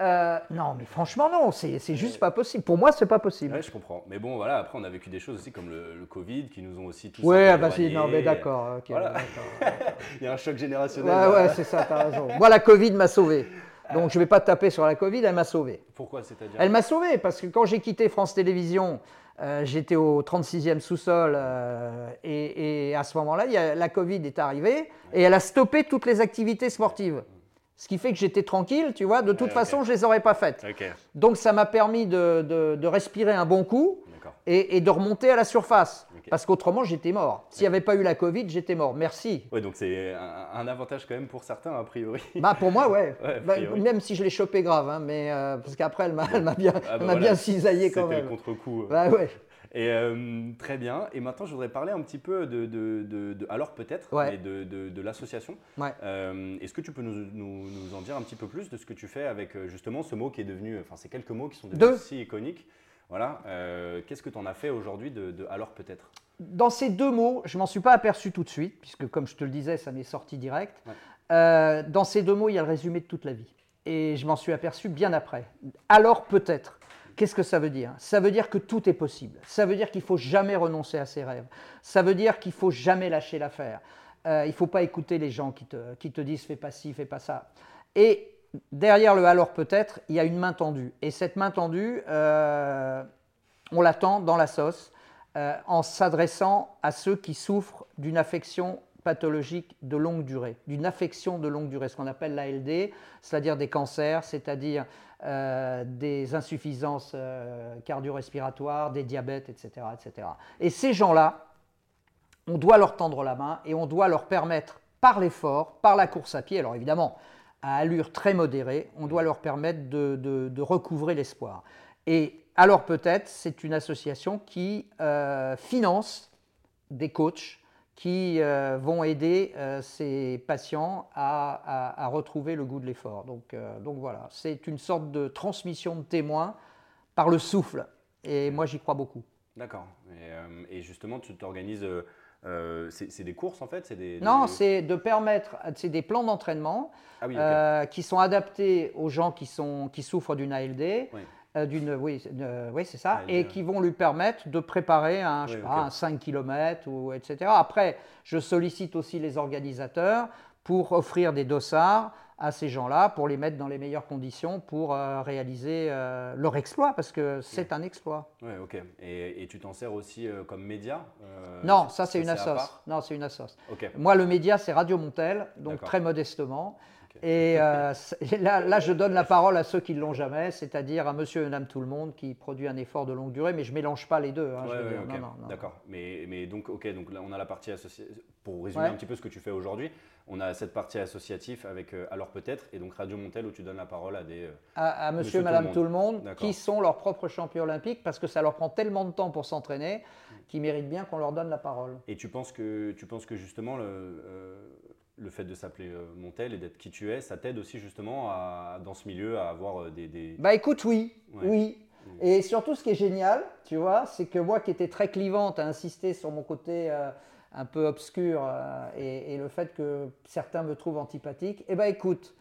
Euh, non, mais franchement, non, c'est juste pas possible. Pour moi, c'est pas possible.
Ouais, je comprends. Mais bon, voilà, après, on a vécu des choses aussi comme le, le Covid qui nous ont aussi tous.
Ouais, bah si, non, mais d'accord.
Voilà. Il y a un choc générationnel.
Ouais,
là.
ouais, c'est ça, t'as raison. Moi, la Covid m'a sauvé. Donc, je vais pas taper sur la Covid, elle m'a sauvé.
Pourquoi c'est-à-dire
Elle m'a sauvé parce que quand j'ai quitté France Télévisions, euh, j'étais au 36e sous-sol euh, et, et à ce moment-là, la Covid est arrivée et elle a stoppé toutes les activités sportives. Ce qui fait que j'étais tranquille, tu vois, de toute
Ouais,
façon, je ne les aurais pas faites. Donc ça m'a permis de, de- de respirer un bon coup. Et, et de remonter à la surface. Parce qu'autrement, j'étais mort. S'il n'y avait pas eu la Covid, j'étais mort. Merci.
Ouais, donc c'est un, un avantage quand même pour certains, a priori.
Bah pour moi, ouais. Bah, même si je l'ai chopé grave, hein, mais euh, parce qu'après, elle m'a bien,
Ah bah
elle
voilà,
bien cisaillé quand
C'était
même.
le contre-coup.
Bah ouais.
Et euh, très bien. Et maintenant, je voudrais parler un petit peu de, de- de- de- alors peut-être,
Ouais.
mais de, l'association.
Ouais.
Euh, Est-ce que tu peux nous, nous- nous en dire un petit peu plus de ce que tu fais avec justement ce mot qui est devenu, enfin ces quelques mots qui sont devenus si iconiques? Voilà. Euh, Qu'est-ce que tu en as fait aujourd'hui de, de alors peut-être?
Dans ces deux mots, je m'en suis pas aperçu tout de suite, puisque comme je te le disais, ça m'est sorti direct.
Ouais.
Euh, dans ces deux mots, il y a le résumé de toute la vie. Et je m'en suis aperçu bien après. Alors peut-être. Qu'est-ce que ça veut dire? Ça veut dire que tout est possible. Ça veut dire qu'il faut jamais renoncer à ses rêves. Ça veut dire qu'il faut jamais lâcher l'affaire. Euh, il ne faut pas écouter les gens qui te, qui te disent fais pas ci, fais pas ça. Et derrière le alors peut-être, il y a une main tendue. Et cette main tendue, euh, on l'attend dans la sauce euh, en s'adressant à ceux qui souffrent d'une affection pathologique de longue durée, d'une affection de longue durée, ce qu'on appelle l'ALD, c'est-à-dire des cancers, c'est-à-dire euh, des insuffisances cardio-respiratoires, des diabètes, etc., etc. Et ces gens-là, on doit leur tendre la main et on doit leur permettre, par l'effort, par la course à pied, alors évidemment, à allure très modérée, on doit leur permettre de, de- de recouvrer l'espoir. Et alors peut-être, c'est une association qui euh, finance des coachs qui euh, vont aider euh, ces patients à, à- à retrouver le goût de l'effort. Donc, donc voilà, c'est une sorte de transmission de témoins par le souffle. Et moi, j'y crois beaucoup.
D'accord. Et, et justement, tu t'organises. Euh, c'est des courses en fait C'est des,
Non,
des-
c'est de permettre, c'est des plans d'entraînement
Ah oui,
euh, qui sont adaptés aux gens qui, sont, qui souffrent d'une ALD,
Oui.
euh, d'une, oui, oui, c'est ça,
ALD,
et qui vont lui permettre de préparer un, je sais pas, un 5 km, ou, etc. Après, je sollicite aussi les organisateurs pour offrir des dossards à ces gens-là, pour les mettre dans les meilleures conditions pour euh, réaliser euh, leur exploit, parce que c'est un exploit.
Ouais, ok. Et, et tu t'en sers aussi euh, comme média
non, ça c'est une assoce. Non, c'est une assoce.
Ok.
Moi, le média, c'est Radio Montel, donc très modestement. Et là, là, je donne la parole à ceux qui ne l'ont jamais, c'est-à-dire à monsieur et madame tout le monde qui produit un effort de longue durée, mais je ne mélange pas les deux. hein,
Ouais, ouais,
dire.
ok.
Non, non, non.
D'accord. Mais, mais donc, ok, donc là, on a la partie associée. Pour résumer un petit peu ce que tu fais aujourd'hui, on a cette partie associative avec euh, Alors peut-être et donc Radio Montel où tu donnes la parole à des. euh,
À, à
Monsieur
monsieur et madame
tout
tout
le
monde, qui sont leurs propres champions olympiques, parce que ça leur prend tellement de temps pour s'entraîner qu'ils méritent bien qu'on leur donne la parole.
Et tu penses que tu penses que justement le, euh, le fait de s'appeler Montel et d'être qui tu es, ça t'aide aussi justement à, dans ce milieu à avoir des. des-
Bah écoute, oui,
Ouais.
oui. Et surtout, ce qui est génial, tu vois, c'est que moi qui étais très clivante à insister sur mon côté euh, un peu obscur euh, et, et le fait que certains me trouvent antipathique, eh ben écoute,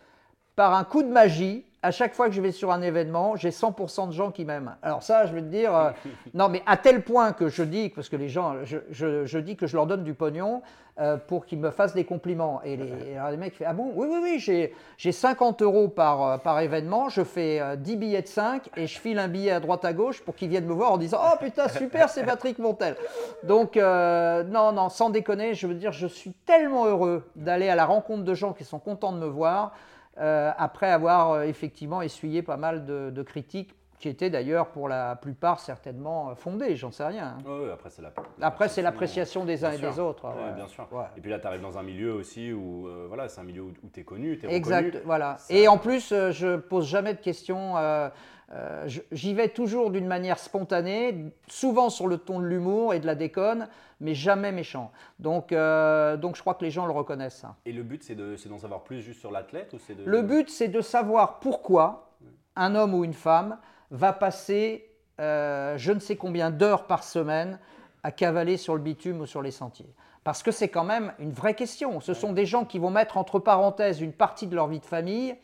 par un coup de magie, à chaque fois que je vais sur un événement, j'ai 100% de gens qui m'aiment. Alors ça, je veux te dire, euh, non mais à tel point que je dis, parce que les gens, je, je- je dis que je leur donne du pognon euh, pour qu'ils me fassent des compliments. Et les, et alors les mecs font, ah bon, oui, oui, oui, j'ai, j'ai 50 euros par, euh, par événement, je fais euh, 10 billets de 5 et je file un billet à droite à gauche pour qu'ils viennent me voir en disant, oh putain, super, c'est Patrick Montel. Donc, non, non, sans déconner, je veux dire, je suis tellement heureux d'aller à la rencontre de gens qui sont contents de me voir, euh, après avoir euh, effectivement essuyé pas mal de, de critiques qui étaient d'ailleurs pour la plupart certainement euh, fondées, j'en sais rien. hein.
Après, c'est la,
Après, c'est
perception,
l'appréciation des uns
bien
et
sûr.
des autres.
Ouais,
ouais.
bien sûr.
Ouais.
Et puis là, tu arrives dans un milieu aussi où, euh, voilà, c'est un milieu où, tu es connu, tu es
Exact,
reconnu.
voilà.
Ça-
Et en plus, je pose jamais de questions. euh, euh, J'y vais toujours d'une manière spontanée, souvent sur le ton de l'humour et de la déconne, mais jamais méchant. Donc, euh, donc je crois que les gens le reconnaissent. ça.
Et le but, c'est de- c'est d'en savoir plus juste sur l'athlète ou de...
Le but, c'est de savoir pourquoi un homme ou une femme va passer euh, je ne sais combien d'heures par semaine à cavaler sur le bitume ou sur les sentiers. Parce que c'est quand même une vraie question. Ce sont des gens qui vont mettre entre parenthèses une partie de leur vie de famille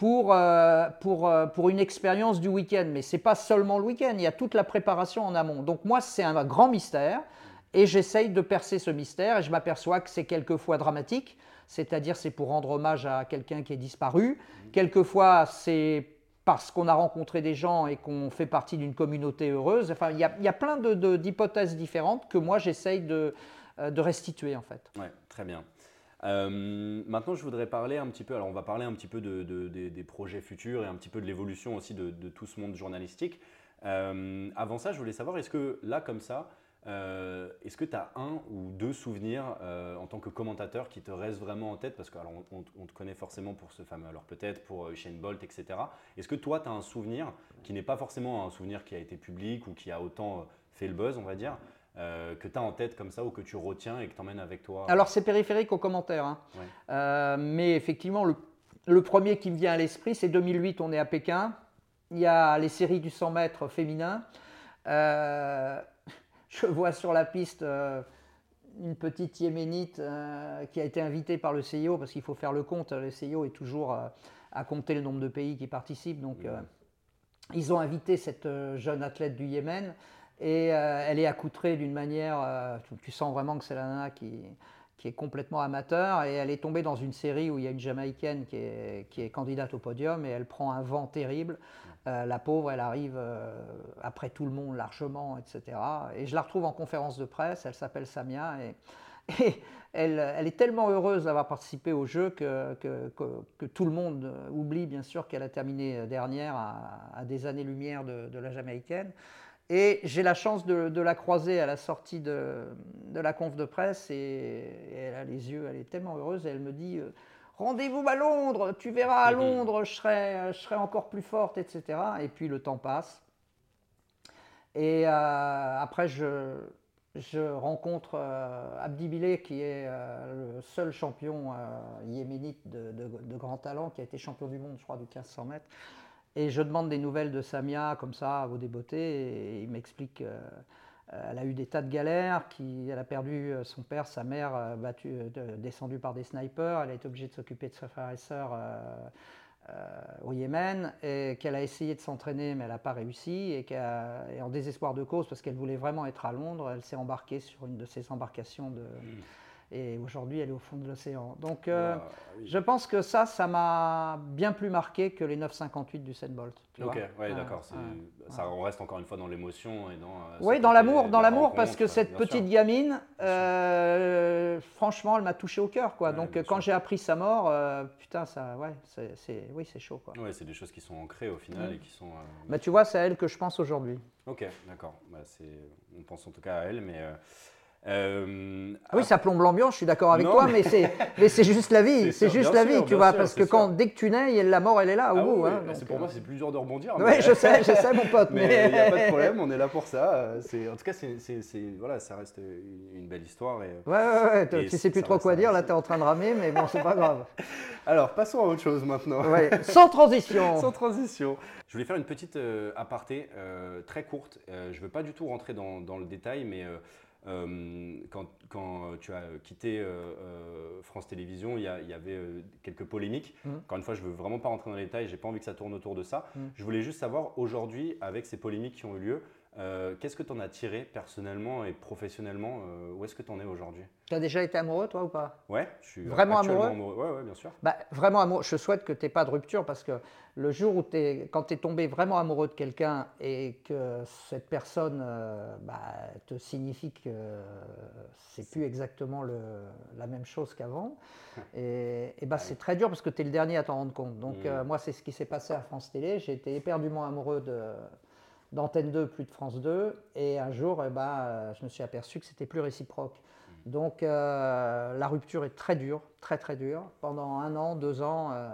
pour, euh, pour, euh, pour une expérience du week-end. Mais ce n'est pas seulement le week-end, il y a toute la préparation en amont. Donc moi, c'est un grand mystère et j'essaye de percer ce mystère et je m'aperçois que c'est quelquefois dramatique, c'est-à-dire c'est pour rendre hommage à quelqu'un qui est disparu. Quelquefois, c'est parce qu'on a rencontré des gens et qu'on fait partie d'une communauté heureuse. Enfin, il y a, y a plein de- de- d'hypothèses différentes que moi, j'essaye de, euh, de restituer, en fait.
Ouais, très bien. Euh, maintenant, je voudrais parler un petit peu. Alors, on va parler un petit peu de, de- des- projets futurs et un petit peu de l'évolution aussi de, tout ce monde journalistique. Euh, avant ça, je voulais savoir, est-ce que là, comme ça, euh, est-ce que tu as un ou deux souvenirs en tant que commentateur qui te restent vraiment en tête? Parce qu'on on, on te connaît forcément pour ce fameux, alors peut-être pour Usain Bolt, etc. Est-ce que toi, tu as un souvenir qui n'est pas forcément un souvenir qui a été public ou qui a autant fait le buzz, on va dire, euh, que tu as en tête comme ça ou que tu retiens et que tu emmènes avec toi
Alors, c'est périphérique aux commentaires. hein.
Ouais.
Euh, mais effectivement, le, le premier qui me vient à l'esprit, c'est 2008, on est à Pékin. Il y a les séries du 100 mètres féminin. Euh, je vois sur la piste une petite yéménite qui a été invitée par le CIO, parce qu'il faut faire le compte. Le CIO est toujours à compter le nombre de pays qui participent. Donc, ils ont invité cette jeune athlète du Yémen et euh, elle est accoutrée d'une manière, euh, tu, sens vraiment que c'est la nana qui, est complètement amateur et elle est tombée dans une série où il y a une Jamaïcaine qui est, candidate au podium et elle prend un vent terrible. Euh, la pauvre, elle arrive après tout le monde largement, etc. Et je la retrouve en conférence de presse, elle s'appelle Samia et, elle, est tellement heureuse d'avoir participé au jeu que, tout le monde oublie bien sûr qu'elle a terminé dernière à, des années-lumière de la Jamaïcaine. Et j'ai la chance de, de la croiser à la sortie de, de la conf de presse et, et elle a les yeux, elle est tellement heureuse et elle me dit euh, Rendez-vous à Londres, tu verras à
Mhm.
Londres, je serai, je serai encore plus forte, etc. Et puis le temps passe. Et euh, après, je, je rencontre euh, Abdi Bilé, qui est euh, le seul champion yéménite de, de- de grand talent, qui a été champion du monde, je crois, du 1500 mètres. Et je demande des nouvelles de Samia, comme ça, à vos débeautés, et il m'explique qu'elle a eu des tas de galères, qu'elle a perdu euh, son père, sa mère, euh, battu, euh, de- descendue par des snipers, elle a été obligée de s'occuper de ses frères et sœurs euh, euh, au Yémen, et qu'elle a essayé de s'entraîner, mais elle n'a pas réussi, et qu'en en désespoir de cause, parce qu'elle voulait vraiment être à Londres, elle s'est embarquée sur une de ces embarcations, de, et aujourd'hui elle est au fond de l'océan. Donc euh,
Ah, oui.
je pense que ça, ça m'a bien plus marqué que les 9,58 du 7 Bolt.
Ok, ouais,
Ouais,
d'accord. c'est-
ouais.
Ça, on reste encore une fois dans l'émotion et dans. euh,
Oui, dans l'amour, dans
la
l'amour, parce que cette
sûr.
petite gamine, euh, franchement, elle m'a touché au cœur, quoi.
Ouais,
Donc, quand j'ai appris sa mort, putain, ça, ouais, c'est, oui, c'est chaud, quoi.
Ouais, c'est des choses qui sont ancrées au final
Mm.
et qui sont.
Mais tu vois, c'est à elle que je pense aujourd'hui.
Ok, d'accord. Bah, c'est- on pense en tout cas à elle, mais. Euh,
Ah oui, ça plombe l'ambiance, je suis d'accord avec
Non,
toi,
mais-
mais c'est, juste la vie,
C'est
juste la vie,
sûr,
tu vois,
sûr,
parce que quand, dès que tu nais, la mort, elle est là, au
ah
bout.
oui,
hein, donc,
pour
euh,
moi, c'est plus dur de rebondir.
Oui,
mais-
je sais, je sais, mon pote.
Mais il n'y a pas de problème, on est là pour ça. En tout cas, c'est, voilà, ça reste une belle histoire. Et...
Ouais, ouais, ouais,
Et
tu sais plus trop quoi dire, là, tu es en train de ramer, mais bon, c'est pas grave.
Alors, passons à autre chose maintenant.
Ouais, Sans transition.
Sans transition. Je voulais faire une petite euh, aparté très courte. Je ne veux pas du tout rentrer dans, le détail, mais quand, quand tu as quitté euh, euh, France Télévisions, il y, avait euh, quelques polémiques.
Mhm.
Encore une fois, je ne veux vraiment pas rentrer dans les détails. J'ai pas envie que ça tourne autour de ça.
Mhm.
Je voulais juste savoir aujourd'hui, avec ces polémiques qui ont eu lieu, euh, qu'est-ce que tu en as tiré personnellement et professionnellement euh, Où est-ce que tu en es aujourd'hui?
Tu as déjà été amoureux, toi, ou pas?
Ouais, je suis
Vraiment
actuellement
amoureux?
Ouais, ouais, bien sûr.
bah, Vraiment amoureux. Je souhaite que tu n'aies pas de rupture parce que le jour où tu es, quand tu es tombé vraiment amoureux de quelqu'un et que cette personne euh, bah, te signifie que c'est plus exactement le, la même chose qu'avant, et, et bah, c'est très dur parce que tu es le dernier à t'en rendre compte. Donc, euh, moi, c'est ce qui s'est passé à France Télé. J'ai été éperdument amoureux de d'Antenne 2 plus de France 2 et un jour eh ben, euh, je me suis aperçu que c'était plus réciproque. Donc euh, la rupture est très dure, très très dure. Pendant un an, deux ans, euh,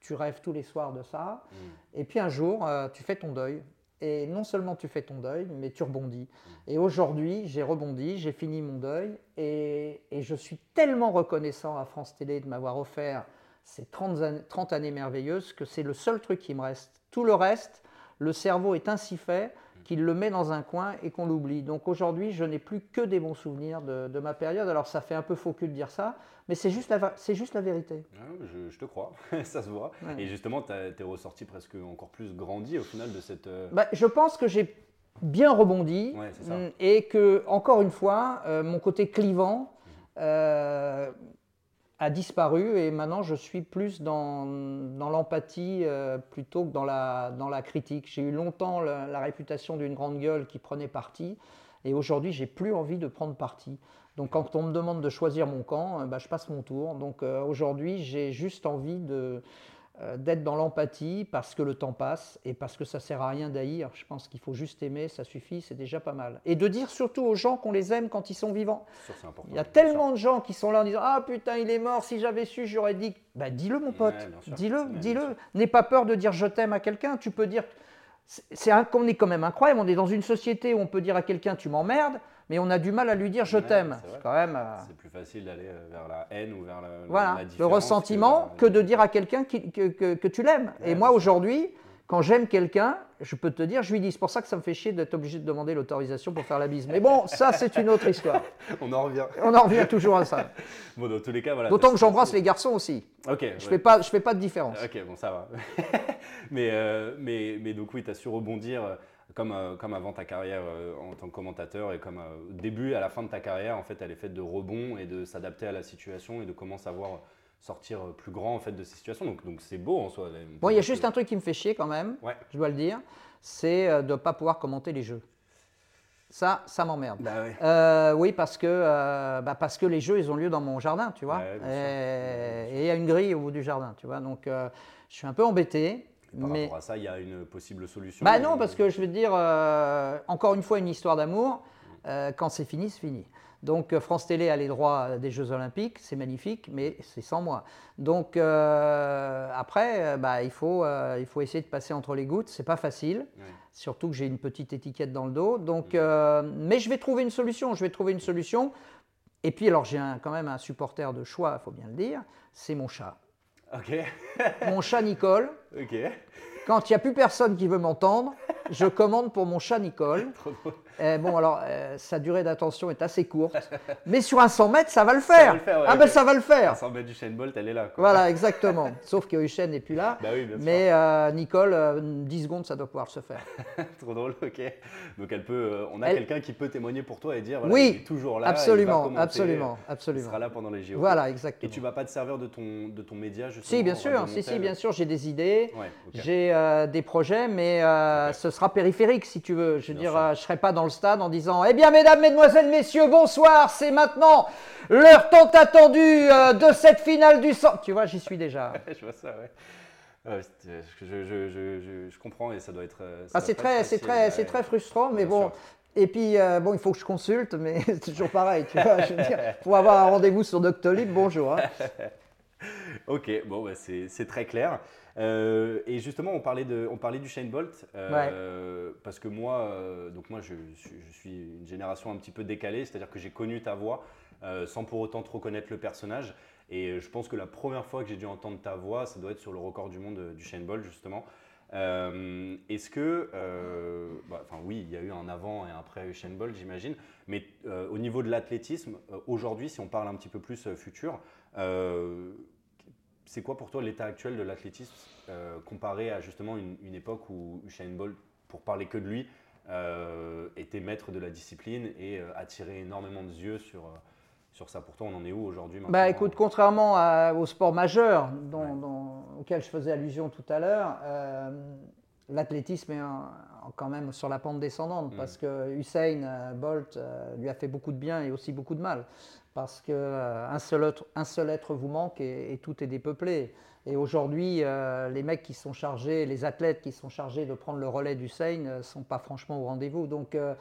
tu rêves tous les soirs de ça.
Mhm.
Et puis un jour, euh, tu fais ton deuil. Et non seulement tu fais ton deuil, mais tu rebondis. Et aujourd'hui, j'ai rebondi, j'ai fini mon deuil. Et, et je suis tellement reconnaissant à France Télé de m'avoir offert ces 30 années, 30 années merveilleuses que c'est le seul truc qui me reste. Tout le reste, le cerveau est ainsi fait qu'il le met dans un coin et qu'on l'oublie. Donc aujourd'hui, je n'ai plus que des bons souvenirs de, de ma période. Alors ça fait un peu faux cul de dire ça, mais c'est juste, la juste vérité.
Ah, je, je te crois, ça se voit.
Ouais.
Et justement, tu es ressorti presque encore plus grandi au final de cette. euh,
Bah, je pense que j'ai bien rebondi
Ouais, c'est ça.
mm, et que, encore une fois, euh, mon côté clivant euh, a disparu et maintenant je suis plus dans, dans l'empathie euh, plutôt que dans la, dans la critique. J'ai eu longtemps la, réputation d'une grande gueule qui prenait parti et aujourd'hui j'ai plus envie de prendre parti. Donc quand on me demande de choisir mon camp, euh, bah, je passe mon tour. Donc euh, aujourd'hui j'ai juste envie de, d'être dans l'empathie parce que le temps passe et parce que ça sert à rien d'haïr. Je pense qu'il faut juste aimer, ça suffit, c'est déjà pas mal. Et de dire surtout aux gens qu'on les aime quand ils sont vivants. Il y a tellement de gens qui sont là en disant Ah putain, il est mort, si j'avais su, j'aurais dit. Bah dis-le, mon pote,
Ouais,
dis-le, dis-le. N'aie pas peur de dire je t'aime à quelqu'un. Tu peux dire. c'est- on est quand même incroyable. On est dans une société où on peut dire à quelqu'un tu m'emmerdes, mais on a du mal à lui dire je
Ouais,
t'aime.
c'est
quand même. euh,
C'est plus facile d'aller euh, vers la haine ou vers la,
voilà,
la
le ressentiment que,
vers-
de dire à quelqu'un qui- que, que- que tu l'aimes.
Ouais,
Et moi aujourd'hui, quand j'aime quelqu'un, je peux te dire, je lui dis, c'est pour ça que ça me fait chier d'être obligé de demander l'autorisation pour faire la bise. Mais bon, ça c'est une autre histoire.
On en revient.
On en revient toujours à ça.
Bon, dans tous les cas, voilà.
D'autant que j'embrasse les garçons aussi.
Ok.
Je fais pas, je fais pas de différence.
Ok, bon, ça va. mais, euh, mais, mais donc, oui, tu as su rebondir euh, comme, euh, comme avant ta carrière euh, en tant que commentateur et comme euh, au début à la fin de ta carrière, en fait, elle est faite de rebond et de s'adapter à la situation et de comment savoir sortir euh, plus grand en fait de ces situations. Donc, donc c'est beau en soi.
Bon, il y a juste un truc qui me fait chier quand même,
Ouais.
je dois le dire, c'est euh, de ne pas pouvoir commenter les jeux. Ça, ça m'emmerde.
Bah ouais.
Euh, oui, parce que, euh, bah, parce que les jeux, ils ont lieu dans mon jardin, tu vois.
Ouais,
et et il y a une grille au bout du jardin, tu vois. Donc, euh, je suis un peu embêté.
Par
mais...
rapport à ça, il y a une possible solution.
Bah non, parce que je veux dire, euh, encore une fois, une histoire d'amour. euh, quand c'est fini, c'est fini. Donc euh, France Télé a les droits des Jeux Olympiques, c'est magnifique, mais c'est sans moi. Donc euh, après, bah, il, faut, euh, il faut essayer de passer entre les gouttes. C'est pas facile, surtout que j'ai une petite étiquette dans le dos. Donc, euh, mais je vais trouver une solution. Je vais trouver une solution. Et puis alors j'ai quand même un supporter de choix, il faut bien le dire. C'est mon chat. Mon chat Nicole. Quand il n'y a plus personne qui veut m'entendre, je commande pour mon chat Nicole.
Trop.
Eh, bon, alors, euh, sa durée d'attention est assez courte, mais sur un 100 mètres, ça va le faire.
va le faire, ouais,
ah ben, ça va le faire.
100 mètres du Shane Bolt, elle est là. quoi.
Voilà, exactement. Sauf que Hussein n'est plus là.
Bah oui, bien sûr.
Mais euh, Nicole, euh, 10 secondes, ça doit pouvoir se faire.
Trop drôle, ok. Donc elle peut, euh, on a
Elle-
quelqu'un qui peut témoigner pour toi et dire voilà,
Oui,
il est toujours là.
absolument,
commenter,
absolument,
Il
absolument.
sera là pendant les JO.
Voilà,
Et
exactement.
tu vas pas te servir de ton, de ton média justement
Si, bien sûr, si, si, bien sûr, j'ai des idées.
Ouais.
J'ai des projets, mais ce sera périphérique si tu veux. Je veux
Bien
dire, je ne serai pas dans le stade en disant Eh bien, mesdames, mesdemoiselles, messieurs, bonsoir, c'est maintenant l'heure tant attendue euh, de cette finale du sang. Tu vois, j'y suis déjà.
je vois ça, ouais. Ouais, c'est- je, je, je, je, je comprends et ça doit être. euh, ça
Ah, c'est très, c'est très,
ouais.
c'est très frustrant, mais bon,
sûr.
Et puis, euh, bon, il faut que je consulte, mais c'est toujours pareil, tu vois. Je veux dire, pour avoir un rendez-vous sur Doctolib, bonjour. hein.
Ok, bon, bah, c'est très clair. Euh, et justement, on parlait, de, on parlait du Shane Bolt, euh, parce que moi, euh, donc moi je, suis- je suis une génération un petit peu décalée, c'est-à-dire que j'ai connu ta voix sans pour autant trop connaître le personnage. Et je pense que la première fois que j'ai dû entendre ta voix, ça doit être sur le record du monde du Shane Bolt, justement. Est-ce que, bah, enfin oui, il y a eu un avant et un après Usain Bolt, j'imagine, mais au niveau de l'athlétisme, aujourd'hui, si on parle un petit peu plus futur, c'est quoi pour toi l'état actuel de l'athlétisme euh, comparé à justement une, une époque où Usain Bolt, pour parler que de lui, euh, était maître de la discipline et euh, attirait énormément de yeux sur, sur ça. Pourtant, on en est où aujourd'hui
Bah écoute, contrairement à- au sport majeur dont,
Ouais.
dont- auquel je faisais allusion tout à l'heure, l'athlétisme est quand même sur la pente descendante
Mm.
parce que Usain Bolt lui a fait beaucoup de bien et aussi beaucoup de mal parce que euh, un, seul être, un seul être vous manque et, et tout est dépeuplé. Et aujourd'hui, euh, les mecs qui sont chargés, les athlètes qui sont chargés de prendre le relais d'Usain ne sont pas franchement au rendez-vous. Donc euh,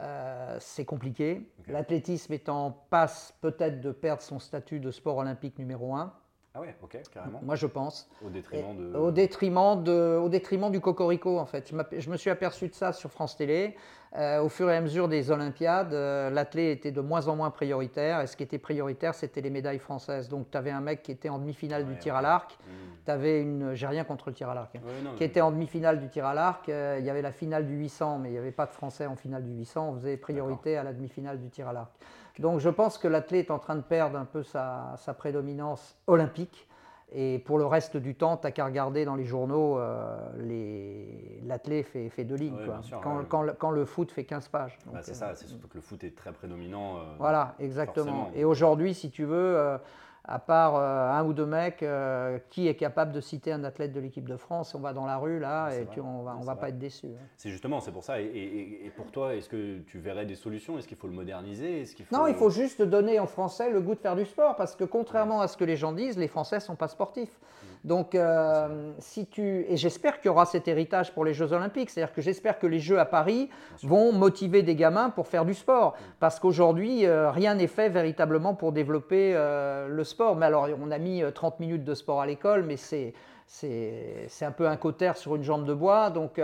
euh, c'est compliqué. L'athlétisme est en passe peut-être de perdre son statut de sport olympique numéro un.
Ah ouais, ok, carrément.
Moi, je pense.
Au détriment de.
Au détriment, de, au détriment du cocorico, en fait. Je me suis aperçu de ça sur France Télé. Euh, au fur et à mesure des Olympiades, euh, l'athlète était de moins en moins prioritaire. Et ce qui était prioritaire, c'était les médailles françaises. Donc, tu avais un mec qui était en demi-finale du tir à l'arc.
Hmm.
Tu avais une. J'ai rien contre le tir à l'arc. hein
Ouais, non,
qui
mais-
était en demi-finale du tir à l'arc. Euh, il y avait la finale du 800, mais il n'y avait pas de Français en finale du 800. On faisait priorité à la demi-finale du tir à l'arc. Donc je pense que l'athlète est en train de perdre un peu sa, sa prédominance olympique. Et pour le reste du temps, tu n'as qu'à regarder dans les journaux, euh, les- fait, fait deux lignes.
Ouais,
quoi.
bien sûr,
quand,
ouais.
quand le- quand le foot fait 15 pages.
Bah, c'est
euh,
ça, c'est surtout que le foot est très prédominant. euh,
Voilà, exactement.
forcément.
Et aujourd'hui, si tu veux, euh, à part euh, un ou deux mecs, euh, qui est capable de citer un athlète de l'équipe de France On va dans la rue là et tu- on va, on va
vrai.
pas être déçu. hein.
C'est justement, c'est pour ça. Et, et- et pour toi, est-ce que tu verrais des solutions? Est-ce qu'il faut le moderniser? Faut...
Non, il faut juste donner aux Français le goût de faire du sport parce que contrairement à ce que les gens disent, les Français sont pas sportifs. Donc, euh, si tu et j'espère qu'il y aura cet héritage pour les Jeux Olympiques, c'est-à-dire que j'espère que les Jeux à Paris vont motiver des gamins pour faire du sport, parce qu'aujourd'hui euh, rien n'est fait véritablement pour développer euh, le sport. Mais alors, on a mis euh, 30 minutes de sport à l'école, mais c'est c'est un peu un cotère sur une jambe de bois, donc.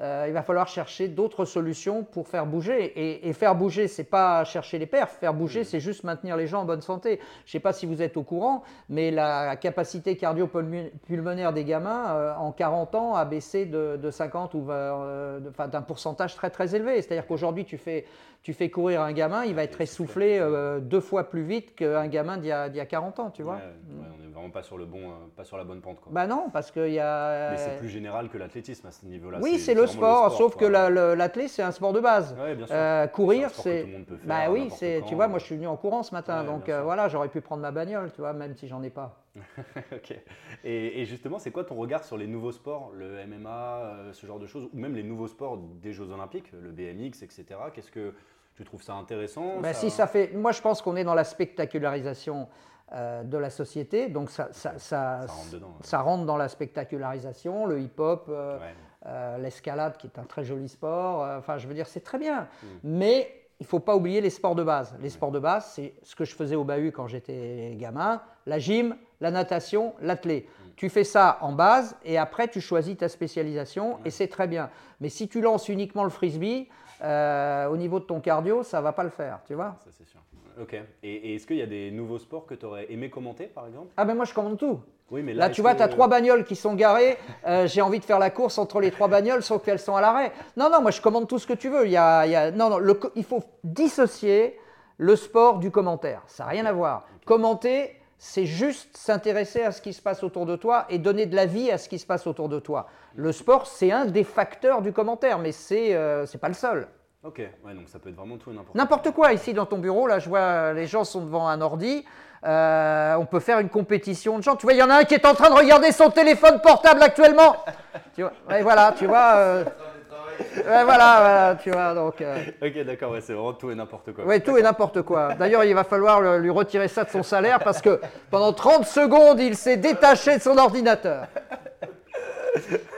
Euh, il va falloir chercher d'autres solutions pour faire bouger. Et, et faire bouger, c'est pas chercher les perfs. Faire bouger, c'est juste maintenir les gens en bonne santé. Je sais pas si vous êtes au courant, mais la capacité cardio-pulmonaire des gamins euh, en 40 ans a baissé de, de 50 ou 20, euh, d'un pourcentage très très élevé. C'est-à-dire qu'aujourd'hui, tu fais, tu fais courir un gamin, il va être essoufflé euh, deux fois plus vite qu'un gamin d'il y, a- d'il y a 40 ans, tu vois.
Ouais, ouais, on n'est vraiment pas sur, le bon, pas sur la bonne pente. Quoi.
Bah non, parce qu'il y a.
Mais c'est plus général que l'athlétisme à ce niveau-là.
Oui, c'est le
vraiment
sport, sauf
quoi.
que la- le- l'athlète, c'est un sport de base.
Ouais, bien sûr.
Euh, courir,
C'est le
Bah oui, c'est. Tu vois, moi, je suis venu en courant ce matin,
Ouais,
donc euh, voilà, j'aurais pu prendre ma bagnole, tu vois, même si j'en ai pas.
Ok. Et, et justement, c'est quoi ton regard sur les nouveaux sports, le MMA, euh, ce genre de choses, ou même les nouveaux sports des Jeux Olympiques, le BMX, etc. Qu'est-ce que tu trouves ça intéressant
Bah, si ça fait. Moi, je pense qu'on est dans la spectacularisation euh, de la société, donc ça, ça, ça,
Ça rentre dedans, ouais.
ça rentre dans la spectacularisation, le hip-hop. euh,
Ouais.
Euh, l'escalade qui est un très joli sport. euh, Enfin, je veux dire, c'est très bien.
Mm.
Mais il ne faut pas oublier les sports de base. Les sports de base, c'est ce que je faisais au bahut quand j'étais gamin, la gym, la natation, l'athlé.
Mm.
Tu fais ça en base et après tu choisis ta spécialisation et c'est très bien. Mais si tu lances uniquement le frisbee, euh, au niveau de ton cardio, ça va pas le faire, tu vois.
Ça, c'est sûr. Ok. Et, et est-ce qu'il y a des nouveaux sports que tu aurais aimé commenter, par exemple?
Ah ben moi je commande tout.
Oui, mais
Là, tu vois,
que-
tu as trois bagnoles qui sont garées. euh, J'ai envie de faire la course entre les trois bagnoles, sauf qu'elles sont à l'arrêt. Non, non, moi, je commande tout ce que tu veux. Il, y a, il y a- non, non, le il faut dissocier le sport du commentaire. Ça n'a rien à voir. Commenter, c'est juste s'intéresser à ce qui se passe autour de toi et donner de la vie à ce qui se passe autour de toi. Le sport, c'est un des facteurs du commentaire, mais c'est euh, c'est pas le seul.
Ok, ouais, donc ça peut être vraiment tout et n'importe
N'importe quoi ici dans ton bureau, là je vois les gens sont devant un ordi, Euh, on peut faire une compétition de gens. Tu vois, il y en a un qui est en train de regarder son téléphone portable actuellement. tu vois, ouais, voilà, tu vois. euh, ouais, voilà, voilà, tu vois, donc. euh,
Ok, d'accord, ouais, c'est vraiment tout et n'importe quoi.
ouais, tout et n'importe quoi. D'ailleurs, il va falloir le- lui retirer ça de son salaire parce que pendant 30 secondes, il s'est détaché de son ordinateur.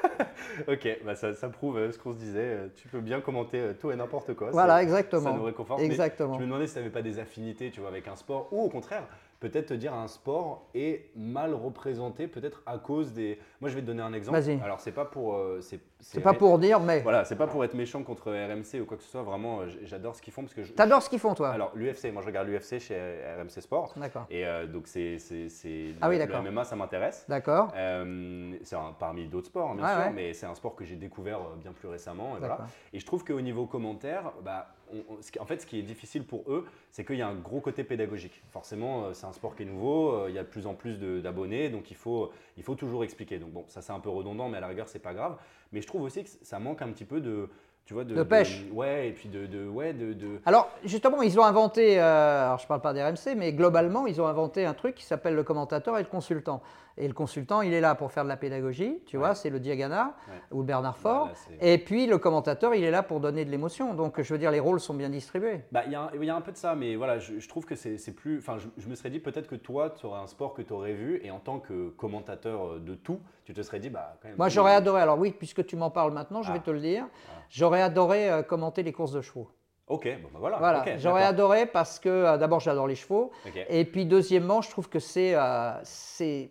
ok, bah ça, ça prouve euh, ce qu'on se disait. euh, Tu peux bien commenter euh, tout et n'importe quoi.
Voilà,
ça-
exactement.
Ça nous réconforte. mais
Exactement.
je me demandais si tu n'avais pas des affinités tu vois, avec un sport ou au contraire, peut-être te dire un sport est mal représenté, peut-être à cause des. Moi, je vais te donner un exemple.
Vas-y.
Alors, c'est pas pour. euh, c'est
pas pour dire, mais
Voilà, c'est pas pour être méchant contre RMC ou quoi que ce soit. Vraiment, euh, j'adore ce qu'ils font parce que je.
t'adores ce qu'ils font, toi?
Alors, l'UFC, moi je regarde l'UFC chez RMC Sport.
D'accord.
Et euh, donc, c'est. c'est- c'est-
Ah oui, d'accord.
Le MMA, ça m'intéresse.
D'accord.
Euh, c'est parmi d'autres sports, hein, bien sûr,
ouais.
mais c'est un sport que j'ai découvert bien plus récemment. Et, voilà. Et je trouve qu'au niveau commentaire, bah, on- en fait, ce qui est difficile pour eux, c'est qu'il y a un gros côté pédagogique. Forcément, euh, c'est un sport qui est nouveau, euh, il y a de plus en plus d'abonnés, donc il faut, il faut toujours expliquer. Donc bon, ça c'est un peu redondant, mais à la rigueur, c'est pas grave. Mais je trouve aussi que ça manque un petit peu de. Tu vois, de,
De pêche.
ouais, et puis de. de ouais, de, de-
Alors, justement, ils ont inventé, euh, alors je ne parle pas des RMC, mais globalement, ils ont inventé un truc qui s'appelle le commentateur et le consultant. Et le consultant, il est là pour faire de la pédagogie, tu vois, c'est le Diagana
Ouais.
ou le Bernard.
Bah, c'est-
et puis, le commentateur, il est là pour donner de l'émotion. Donc, je veux dire, les rôles sont bien distribués.
Bah, il y, a un- il y a un peu de ça, mais voilà, je, je trouve que c'est plus. Enfin, je, je me serais dit peut-être que toi, tu aurais un sport que tu aurais vu, et en tant que commentateur euh, de tout, tu te serais dit, bah, quand même.
Moi, j'aurais adoré, alors oui, puisque tu m'en parles maintenant, je vais
Ah.
te le dire, j'aurais adoré euh, commenter les courses de chevaux.
Ok, bon, bah voilà.
Voilà, j'aurais adoré parce que euh, d'abord, j'adore les chevaux. Et puis deuxièmement, je trouve que c'est euh, c'est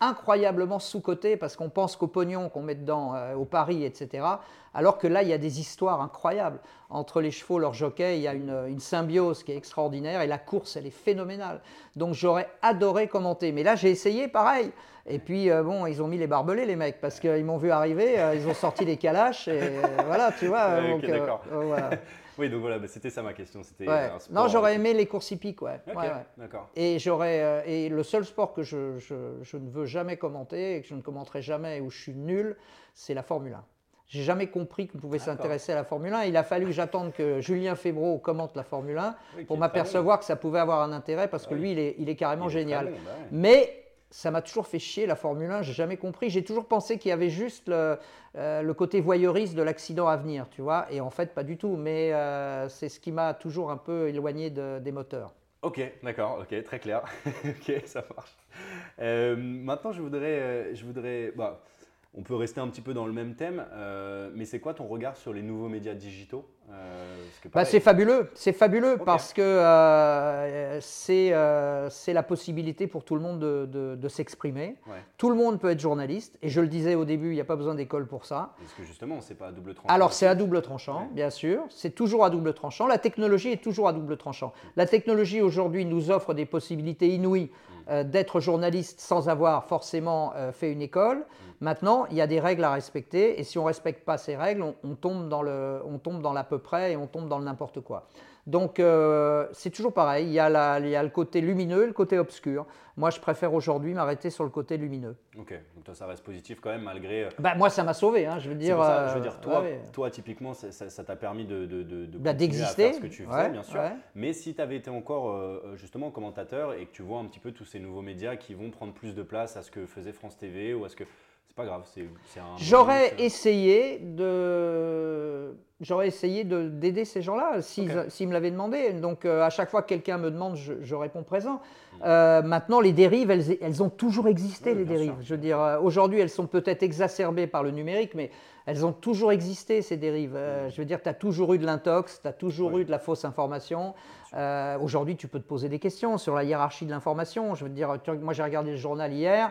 incroyablement sous-coté parce qu'on pense qu'au pognon qu'on met dedans, euh, au pari, etc. Alors que là, il y a des histoires incroyables. Entre les chevaux, leurs jockeys, il y a une, une symbiose qui est extraordinaire et la course, elle est phénoménale. Donc j'aurais adoré commenter. Mais là, j'ai essayé pareil. Et puis, euh, bon, ils ont mis les barbelés, les mecs, parce qu'ils m'ont vu arriver, euh, ils ont sorti les calaches, et voilà, tu vois.
Ouais,
donc, voilà.
Oui, donc voilà, bah, c'était ça ma question. C'était
Ouais. Non, j'aurais aimé les courses hippiques, ouais.
Ok,
Ouais, ouais.
d'accord.
Et, j'aurais, euh, et le seul sport que je, je- je ne veux jamais commenter et que je ne commenterai jamais et où je suis nul, c'est la Formule 1. J'ai jamais compris qu'on pouvait s'intéresser à la Formule 1. Il a fallu que j'attende que Julien Febro commente la Formule 1
Oui, qui
pour m'apercevoir que ça pouvait avoir un intérêt parce que
oui.
lui, il est, il est carrément
Il est très
génial.
bon, bah.
Mais ça m'a toujours fait chier la Formule 1, j'ai jamais compris. J'ai toujours pensé qu'il y avait juste le, euh, côté voyeuriste de l'accident à venir, tu vois. Et en fait, pas du tout. Mais euh, c'est ce qui m'a toujours un peu éloigné de- des moteurs.
Ok, d'accord, ok, très clair. ok, ça marche. Euh, maintenant, je voudrais, je voudrais, bah, on peut rester un petit peu dans le même thème, mais c'est quoi ton regard sur les nouveaux médias digitaux? Euh,
Bah, c'est fabuleux, c'est fabuleux parce que euh, c'est euh, c'est la possibilité pour tout le monde de, de- de s'exprimer.
Ouais.
Tout le monde peut être journaliste et je le disais au début, il n'y a pas besoin d'école pour ça.
Parce que justement, c'est pas à double tranchant.
Alors c'est à double tranchant,
Ouais.
bien sûr, c'est toujours à double tranchant. La technologie est toujours à double tranchant. La technologie aujourd'hui nous offre des possibilités inouïes euh, d'être journaliste sans avoir forcément fait une école. Maintenant, il y a des règles à respecter et si on ne respecte pas ces règles, on, on tombe dans le, on tombe dans l'à peu près et on tombe dans le n'importe quoi. Donc euh, c'est toujours pareil, il y, a la- il y a le côté lumineux et le côté obscur. Moi, je préfère aujourd'hui m'arrêter sur le côté lumineux.
Ok, donc toi, ça reste positif quand même, malgré. euh,
Bah, moi, ça m'a sauvé, hein, je veux dire.
ça, je
euh,
veux dire, toi,
ouais.
toi typiquement, ça t'a permis de, de, de, de
Bah,
continuer à
d'exister,
faire ce que tu faisais,
ouais,
bien sûr.
ouais.
Mais si tu avais été encore euh, justement commentateur et que tu vois un petit peu tous ces nouveaux médias qui vont prendre plus de place à ce que faisait France TV ou à ce que. Pas grave, c'est.
J'aurais
bonus,
essayé de, j'aurais essayé de d'aider ces gens-là s'ils
Ok.
s'ils me l'avaient demandé. Donc euh, à chaque fois que quelqu'un me demande, je, je réponds présent.
Mm.
Euh, maintenant, les dérives, elles, elles ont toujours existé.
Oui,
les dérives.
sûr.
Je veux dire, euh, aujourd'hui, elles sont peut-être exacerbées par le numérique, mais elles ont toujours existé ces dérives. Euh, je veux dire, tu as toujours eu de l'intox, tu as toujours.
Oui.
eu de la fausse information. Euh, Aujourd'hui, tu peux te poser des questions sur la hiérarchie de l'information. Je veux dire, tu- moi j'ai regardé le journal hier,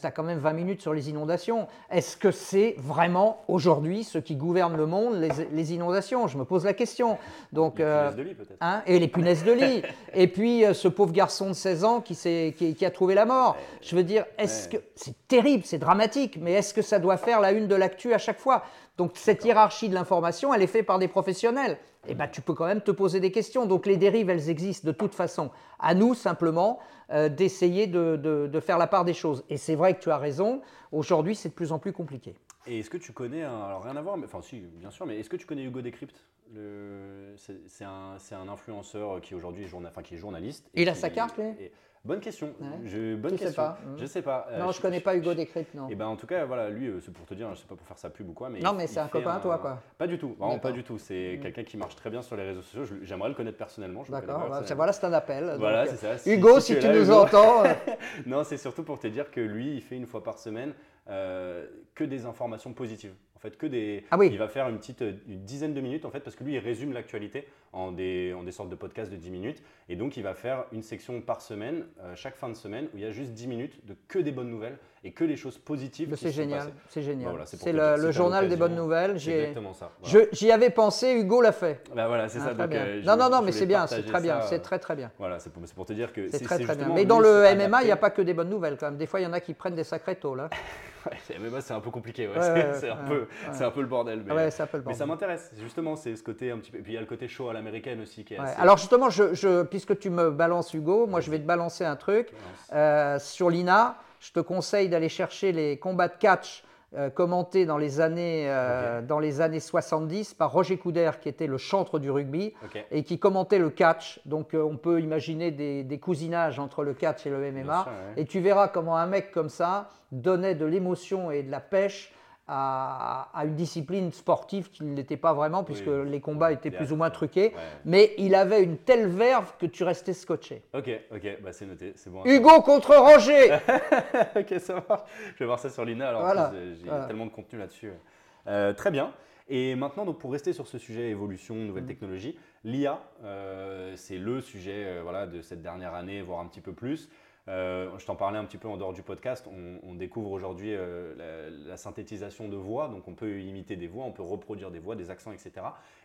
tu as quand même 20 minutes sur les inondations. Est-ce que c'est vraiment aujourd'hui ceux qui gouvernent le monde, les, les inondations? Je me pose la question. Donc,
Les
euh,
punaises de lit, peut-être.
Hein, et les punaises de lit. et puis euh, ce pauvre garçon de 16 ans qui, s'est- qui, qui a trouvé la mort. Je veux dire, est-ce
Ouais.
que c'est terrible, c'est dramatique, mais est-ce que ça doit faire la une de l'actu à chaque fois? Donc cette hiérarchie de l'information, elle est faite par des professionnels. Et ben tu peux quand même te poser des questions. Donc les dérives, elles existent de toute façon. À nous simplement euh, d'essayer de, de- de faire la part des choses. Et c'est vrai que tu as raison. Aujourd'hui, c'est de plus en plus compliqué.
Et est-ce que tu connais, un- alors rien à voir, mais enfin si, bien sûr, mais est-ce que tu connais Hugo Décrypte Le- C'est un, c'est un influenceur qui aujourd'hui est, journa- enfin, qui est journaliste. et
Il a sa carte, lui?
et- Bonne question.
Ouais.
Je, bonne
Je sais
question.
pas.
Je sais pas. Euh,
non, je connais pas Hugo Décrypte, non.
Et ben en tout cas, voilà, lui, euh, c'est pour te dire, je sais pas pour faire sa pub ou quoi, mais.
Non,
il-
mais c'est un copain à toi, quoi.
Pas du tout, vraiment pas du tout. C'est
Mm.
quelqu'un qui marche très bien sur les réseaux sociaux. J'aimerais le connaître personnellement.
D'accord, bah, voilà, c'est un appel.
Voilà, c'est ça. Si-
Hugo,
si tu là,
nous entends. euh,
Non, c'est surtout pour te dire que lui, il fait une fois par semaine euh, que des informations positives. Fait, que des.
Ah oui.
Il va faire une petite une dizaine de minutes en fait, parce que lui, il résume l'actualité en des, en des sortes de podcasts de 10 minutes. Et donc, il va faire une section par semaine, euh, chaque fin de semaine, où il y a juste 10 minutes de que des bonnes nouvelles et que les choses positives.
C'est génial, c'est génial.
Voilà, c'est
le, journal des bonnes nouvelles. J'ai-
exactement ça. Voilà.
J'y avais pensé, Hugo l'a fait.
Bah voilà, c'est
Ah,
ça.
très
donc,
bien.
euh,
non, non, non, mais c'est bien, c'est très bien, c'est
euh,
très très bien.
Voilà, c'est pour, pour te dire que
C'est très très bien. Mais dans le MMA, il n'y a pas que des bonnes nouvelles quand même. Des fois, il y en a qui prennent des sacrés taux là.
MMA, c'est un peu compliqué. ouais.
Ouais,
c'est
ouais,
un, peu- un peu le bordel. Mais,
ouais, c'est un peu le
mais ça m'intéresse. Justement, c'est ce côté un petit peu. Et puis il y a le côté show à l'américaine aussi qui est assez.
Alors justement, je, je- puisque tu me balances Hugo, moi je vais te balancer un truc. Euh, sur l'INA, je te conseille d'aller chercher les combats de catch euh, commentés dans les, années, euh, dans les années 70 par Roger Coudert, qui était le chantre du rugby et qui commentait le catch. Donc euh, on peut imaginer des, des cousinages entre le catch et le MMA.
Bien sûr, ouais.
Et tu verras comment un mec comme ça donnait de l'émotion et de la pêche à, à une discipline sportive qui ne l'était pas vraiment, puisque
Oui.
les combats étaient plus ou moins truqués.
Ouais.
Mais il avait une telle verve que tu restais scotché.
Ok, ok, bah c'est noté, c'est bon.
Hugo contre Roger
ok, ça marche. Je vais voir ça sur l'INA. Alors,
Voilà,
j'ai
voilà.
tellement de contenu là-dessus. Euh, très bien. Et maintenant, donc, pour rester sur ce sujet évolution, nouvelles technologies, l'IA, euh, c'est le sujet euh, voilà, de cette dernière année, voire un petit peu plus. Euh, je t'en parlais un petit peu en dehors du podcast. On, on découvre aujourd'hui euh, la, la synthétisation de voix. Donc, on peut imiter des voix, on peut reproduire des voix, des accents, etc.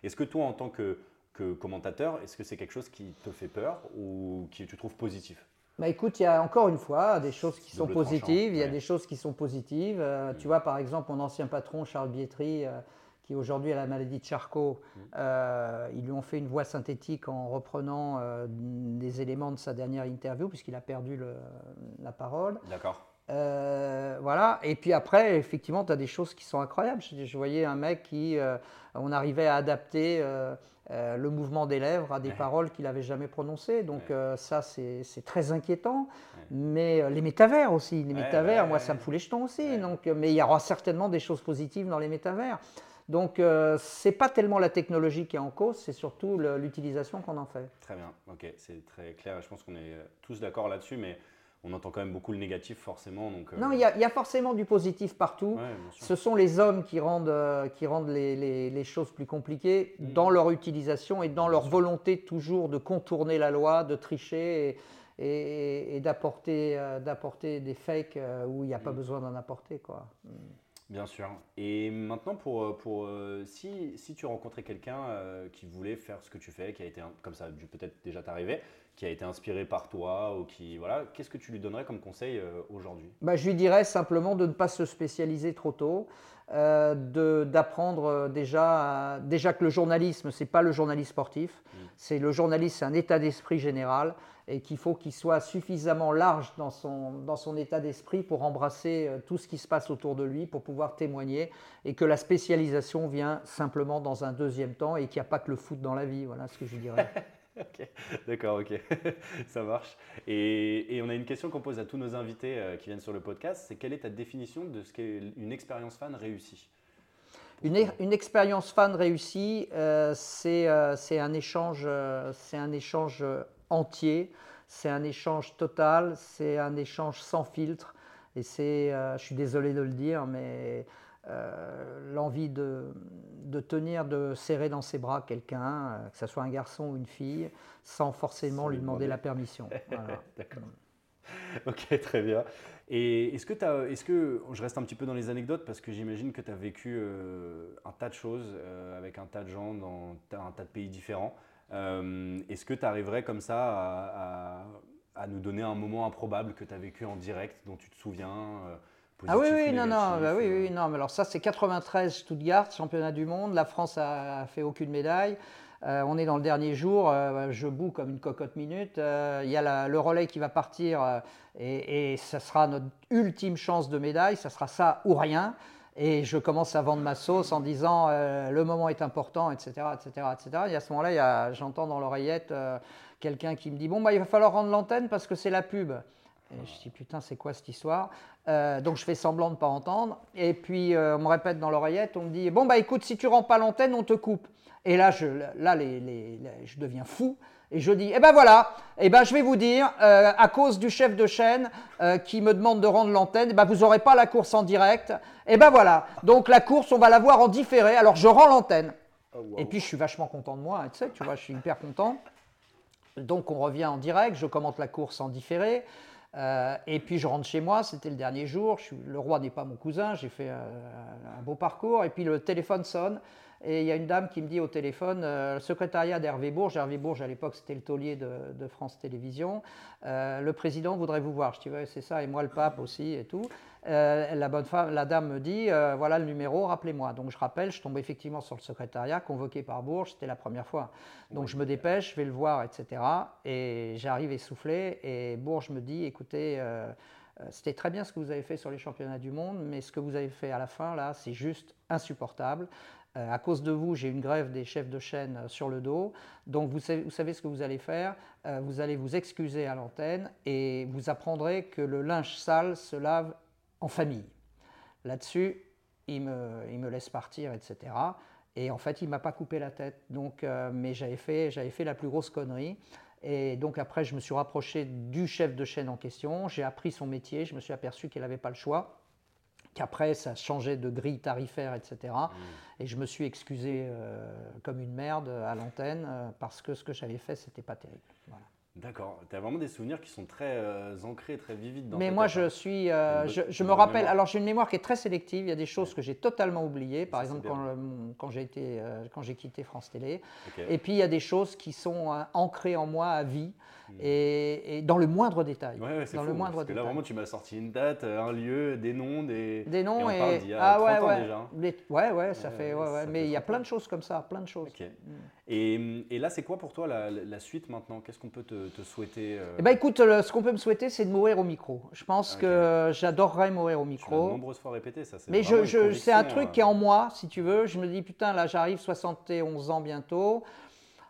Est-ce que toi, en tant que, que commentateur, est-ce que c'est quelque chose qui te fait peur ou qui tu trouves positif?
Bah écoute, il y a encore une fois des choses qui sont
Double
positives, il y a
ouais.
des choses qui sont positives. Euh, Tu vois, par exemple, mon ancien patron, Charles Bietri, qui aujourd'hui a la maladie de Charcot,
Mm.
euh, ils lui ont fait une voix synthétique en reprenant euh, des éléments de sa dernière interview, puisqu'il a perdu le- la parole.
D'accord.
Euh, voilà. Et puis après, effectivement, tu as des choses qui sont incroyables. Je, je voyais un mec qui, on arrivait à adapter le mouvement des lèvres à des paroles qu'il n'avait jamais prononcées. Donc
Ouais.
ça, c'est très inquiétant.
Ouais.
Mais les métavers aussi, les métavers, moi, ça me fout les jetons aussi. Donc, mais il y aura certainement des choses positives dans les métavers. Donc, euh, c'est pas tellement la technologie qui est en cause, c'est surtout l'utilisation qu'on en fait.
Très bien, ok, c'est très clair. Je pense qu'on est tous d'accord là-dessus, mais on entend quand même beaucoup le négatif forcément. Donc, euh,
Non, il y, y a forcément du positif partout.
Ouais.
Ce sont les hommes qui rendent, euh, qui rendent les, les- les choses plus compliquées
Mm.
dans leur utilisation et dans leur volonté toujours de contourner la loi, de tricher et, et- et d'apporter, euh, des fakes euh, où il n'y a pas
Mm.
besoin d'en apporter. Quoi.
Bien sûr. Et maintenant, pour, euh, pour, euh, si, si tu rencontrais quelqu'un euh, qui voulait faire ce que tu fais, qui a été, comme ça a dû peut-être déjà t'arriver, qui a été inspiré par toi, ou qui, voilà, qu'est-ce que tu lui donnerais comme conseil aujourd'hui?
Bah, je lui dirais simplement de ne pas se spécialiser trop tôt, euh, d'apprendre déjà, déjà que le journalisme, c'est pas le journalisme sportif, c'est le journalisme, c'est un état d'esprit général et qu'il faut qu'il soit suffisamment large dans son, dans son état d'esprit pour embrasser euh, tout ce qui se passe autour de lui, pour pouvoir témoigner et que la spécialisation vient simplement dans un deuxième temps et qu'il n'y a pas que le foot dans la vie. Voilà ce que je dirais.
Ok, d'accord, ok, ça marche. Et, et on a une question qu'on pose à tous nos invités euh, qui viennent sur le podcast, c'est quelle est ta définition de ce qu'est une expérience fan réussie?
Une, une expérience fan réussie, euh, c'est euh, un échange, euh, c'est un échange entier, c'est un échange total, c'est un échange sans filtre. Et c'est, euh, je suis désolé de le dire, mais euh, l'envie de, de tenir, de serrer dans ses bras quelqu'un, euh, que ce soit un garçon ou une fille, sans forcément
Sans
lui demander
demander.
la permission. Voilà.
D'accord. Ok, très bien. Et est-ce que, t'as- est-ce que je reste un petit peu dans les anecdotes parce que j'imagine que tu as vécu euh, un tas de choses avec un tas de gens dans un tas de pays différents. Euh, est-ce que tu arriverais comme ça à, à- à nous donner un moment improbable que tu as vécu en direct dont tu te souviens euh,
Ah oui, oui,
ou
non, non, bah oui,
euh,
oui, non, mais alors ça c'est 93 Stuttgart, championnat du monde, la France a, fait aucune médaille. Euh, on est dans le dernier jour, euh, je boue comme une cocotte minute. Euh, Il y a la- le relais qui va partir et, et ça sera notre ultime chance de médaille, ça sera ça ou rien. Et je commence à vendre ma sauce en disant euh, le moment est important, etc. etc., etc. Et à ce moment-là, j'entends dans l'oreillette euh, quelqu'un qui me dit Bon, bah, il va falloir rendre l'antenne parce que c'est la pub. Et je dis Putain, c'est quoi cette histoire? Euh, Donc je fais semblant de ne pas entendre. Et puis on me répète dans l'oreillette on me dit Bon, bah écoute, si tu rends pas l'antenne, on te coupe. Et là, je, là je deviens fou. Et je dis, eh ben voilà, eh ben je vais vous dire, euh, à cause du chef de chaîne euh, qui me demande de rendre l'antenne, eh ben vous n'aurez pas la course en direct. Et ben voilà, donc la course, on va la voir en différé. Alors je rends l'antenne. Et puis je suis vachement content de moi, hein, tu sais, tu vois, je suis hyper content. Donc on revient en direct, je commente la course en différé. euh, et puis je rentre chez moi, c'était le dernier jour. je suis- le roi n'est pas mon cousin, j'ai fait un beau parcours. Et puis le téléphone sonne. Et il y a une dame qui me dit au téléphone, euh, le secrétariat d'Hervé Bourges, Hervé Bourges à l'époque c'était le taulier de, de France Télévisions, euh, le président voudrait vous voir. Je dis, ouais, c'est ça, et moi le pape aussi et tout. Euh, la bonne femme, la dame me dit, voilà le numéro, rappelez-moi. Donc je rappelle, je tombe effectivement sur le secrétariat, convoqué par Bourges, c'était la première fois. Donc je me dépêche, je vais le voir, etc. Et j'arrive essoufflé, et Bourges me dit, écoutez, c'était très bien ce que vous avez fait sur les championnats du monde, mais ce que vous avez fait à la fin, là, c'est juste insupportable. Euh, à cause de vous, j'ai une grève des chefs de chaîne euh, sur le dos. Donc vous savez, vous savez ce que vous allez faire. Euh, vous allez vous excuser à l'antenne et vous apprendrez que le linge sale se lave en famille. Là-dessus, il me, il me laisse partir, etc. Et en fait, il m'a pas coupé la tête. Donc, mais j'avais fait, fait la plus grosse connerie. Et donc après, je me suis rapproché du chef de chaîne en question. J'ai appris son métier. Je me suis aperçu qu'il n'avait pas le choix qu'après ça changeait de grille tarifaire, etc. Et je me suis excusé euh, comme une merde à l'antenne euh, parce que ce que j'avais fait, c'était pas terrible. Voilà.
D'accord. Tu as vraiment des souvenirs qui sont très euh, ancrés, très vivides dans
Mais moi, je
hein.
suis, je, me rappelle.
mémoire.
Alors j'ai une mémoire qui est très sélective. Il y a des choses que j'ai totalement oubliées. Par
Ça,
exemple, quand, j'ai été, quand j'ai quitté France Télé. Et puis il y a des choses qui sont ancrées en moi à vie et, et dans le moindre détail.
Ouais, ouais, c'est
dans
fou,
le moindre
parce que là, vraiment, tu m'as sorti une date, euh, un lieu, des noms, des...
Des noms
et
et,
on parle d'il y a
ah
30
ouais
ans
ouais.
déjà, hein.
Les- ouais ouais ça fait
ouais,
ouais, ouais.
ça
mais il y a
30
plein de choses comme ça plein de choses.
Ok. Et, et là, c'est quoi pour toi la, la suite maintenant? Qu'est-ce qu'on peut te, te souhaiter euh,
Eh ben écoute, le- ce qu'on peut me souhaiter, c'est de mourir au micro. Je pense que j'adorerais mourir au
Tu
micro.
nombreuses fois répété, ça.
Mais je, c'est un truc
euh,
qui est en moi, si tu veux. Je me dis, putain, là, j'arrive 71 ans bientôt.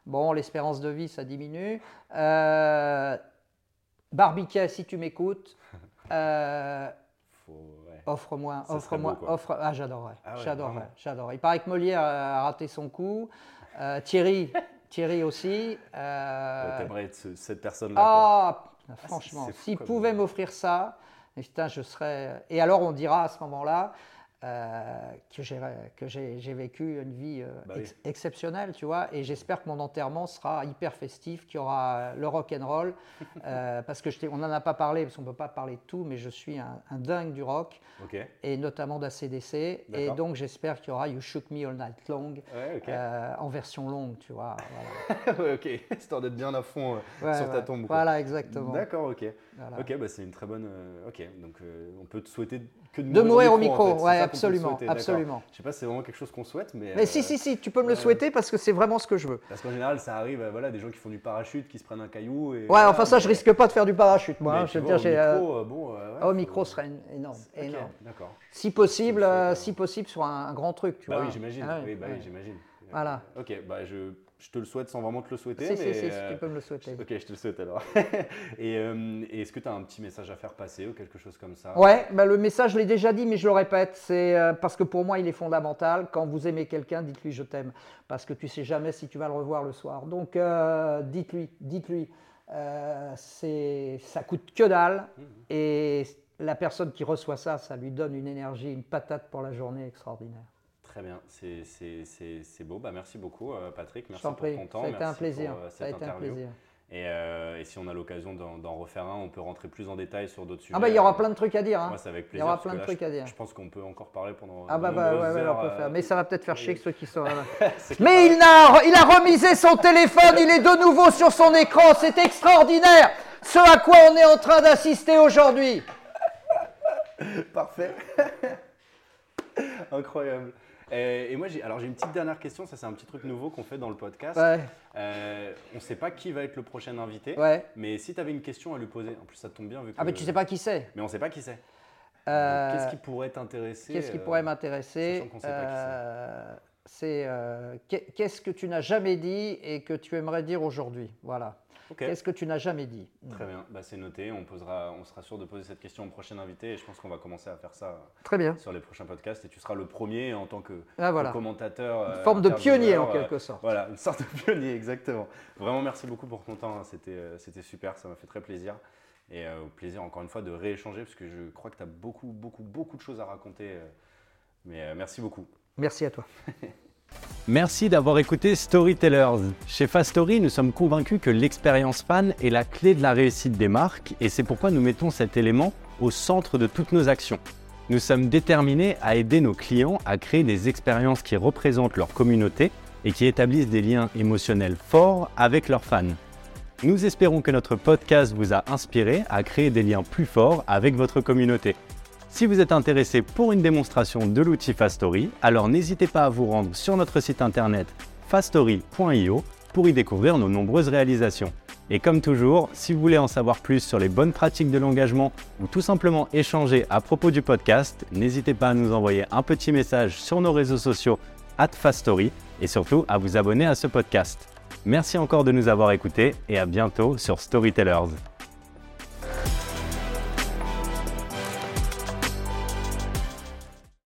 Bon, l'espérance de vie, ça diminue. Euh, Barbiquet, si tu m'écoutes, euh,
ouais.
offre-moi, offre-moi, offre. Ah, j'adorerais,
Ah ouais,
j'adorerais, j'adorerais. Il paraît que Molière a raté son coup. Euh, Thierry, Thierry aussi. euh,
T'aimerais être ce- cette personne-là. quoi.
ah, franchement, s'il pouvait m'offrir ça, putain, je serais. Et alors, on dira à ce moment-là euh, que j'ai vécu une vie euh,
Bah oui.
ex- exceptionnelle, tu vois. Et j'espère que mon enterrement sera hyper festif, qu'il y aura le rock and roll, euh, parce que je on n'en a pas parlé, parce qu'on ne peut pas parler de tout, mais je suis un, un dingue du rock et notamment d'ACDC. Et donc, j'espère qu'il y aura You Shook Me All Night Long.
Ouais,
euh, en version longue, tu vois. Voilà,
Ouais, ok. Histoire d'être bien à fond
Ouais,
sur ta tombe.
Voilà, exactement.
D'accord, ok.
Voilà.
Ok, bah c'est une très bonne. euh, ok, donc euh, on peut te souhaiter que de
De
mourir,
au
en
micro,
fait. C'est
ouais, absolument, absolument.
Je sais pas si c'est vraiment quelque chose qu'on souhaite, mais.
Mais
euh,
si, si, si, tu peux me le souhaiter parce que c'est vraiment ce que je veux.
Parce qu'en général, ça arrive, euh, voilà, des gens qui font du parachute, qui se prennent un caillou. Et,
Ouais,
voilà,
enfin ça, je
mais-
risque pas de faire du parachute, moi. hein, je veux dire, j'ai,
micro, bon, ouais,
ah, au micro serait énorme.
D'accord.
Si possible,
Je
si possible sur un, un grand truc, tu
Bah
vois.
oui, j'imagine.
Ah
oui, bah oui, j'imagine.
Voilà.
Ok, bah je, je te le souhaite sans vraiment te le souhaiter.
Si,
mais,
si, si, si, tu peux me le souhaiter.
Ok, je te le souhaite alors. et euh, et est-ce que tu as un petit message à faire passer ou quelque chose comme ça?
Ouais, bah, le message, je l'ai déjà dit, mais je le répète, c'est euh, parce que pour moi, il est fondamental. Quand vous aimez quelqu'un, dites-lui je t'aime, parce que tu sais jamais si tu vas le revoir le soir. Donc, euh, dites-lui, dites-lui. C'est, ça coûte que dalle,
Mmh.
et la personne qui reçoit ça, ça lui donne une énergie, une patate pour la journée extraordinaire.
Très bien, c'est- beau. Bah, merci beaucoup, euh, Patrick. Merci pour
prie,
ton temps.
ça a été un plaisir.
pour, euh,
Ça a été un
interview.
plaisir.
Et, euh, et si on a l'occasion d'en refaire un, on peut rentrer plus en détail sur d'autres sujets.
Ah bah il y aura plein de trucs à dire. hein.
Moi, c'est avec
Il y
plaisir.
aura plein de
là,
trucs
je,
à dire.
Je pense qu'on peut encore parler pendant.
Ah bah, bah ouais, on peut faire. Mais ça va peut-être faire chier que ceux qui sont.
c'est
Mais il a, il a remisé son téléphone, il est de nouveau sur son écran, c'est extraordinaire ce à quoi on est en train d'assister aujourd'hui.
Parfait. Incroyable. Et, et moi, j'ai, alors j'ai une petite dernière question. Ça, c'est un petit truc nouveau qu'on fait dans le podcast.
Ouais,
Euh, on ne sait pas qui va être le prochain invité.
ouais.
Mais si tu avais une question à lui poser, en plus ça tombe bien vu que.
Ah mais tu sais pas qui c'est.
Mais on ne sait pas qui c'est.
Euh,
Qu'est-ce qui pourrait t'intéresser
Qu'est-ce qui
euh,
pourrait m'intéresser
sachant qu'on sait pas qui c'est.
Euh, C'est euh, qu'est- qu'est-ce que tu n'as jamais dit et que tu aimerais dire aujourd'hui? Voilà. Qu'est-ce que tu n'as jamais dit?
Très bien, bah, c'est noté. On, posera, on sera sûr de poser cette question au prochain invité et je pense qu'on va commencer à faire ça
Très bien.
sur les prochains podcasts et tu seras le premier en tant que,
Ah, voilà.
commentateur. euh,
Une forme de pionnier en
euh,
quelque sorte.
Voilà, une sorte de pionnier, exactement. Vraiment, merci beaucoup pour ton temps. hein. C'était euh, c'était super, ça m'a fait très plaisir. Et euh, au plaisir, encore une fois, de rééchanger parce que je crois que tu as beaucoup, beaucoup, beaucoup de choses à raconter. euh. Mais euh, merci beaucoup.
Merci à toi.
Merci d'avoir écouté Storytellers. Chez Fastory, nous sommes convaincus que l'expérience fan est la clé de la réussite des marques et c'est pourquoi nous mettons cet élément au centre de toutes nos actions. Nous sommes déterminés à aider nos clients à créer des expériences qui représentent leur communauté et qui établissent des liens émotionnels forts avec leurs fans. Nous espérons que notre podcast vous a inspiré à créer des liens plus forts avec votre communauté. Si vous êtes intéressé pour une démonstration de l'outil Fastory, alors n'hésitez pas à vous rendre sur notre site internet fastory.io pour y découvrir nos nombreuses réalisations. Et comme toujours, si vous voulez en savoir plus sur les bonnes pratiques de l'engagement ou tout simplement échanger à propos du podcast, n'hésitez pas à nous envoyer un petit message sur nos réseaux sociaux at Fastory et surtout à vous abonner à ce podcast. Merci encore de nous avoir écoutés et à bientôt sur Storytellers.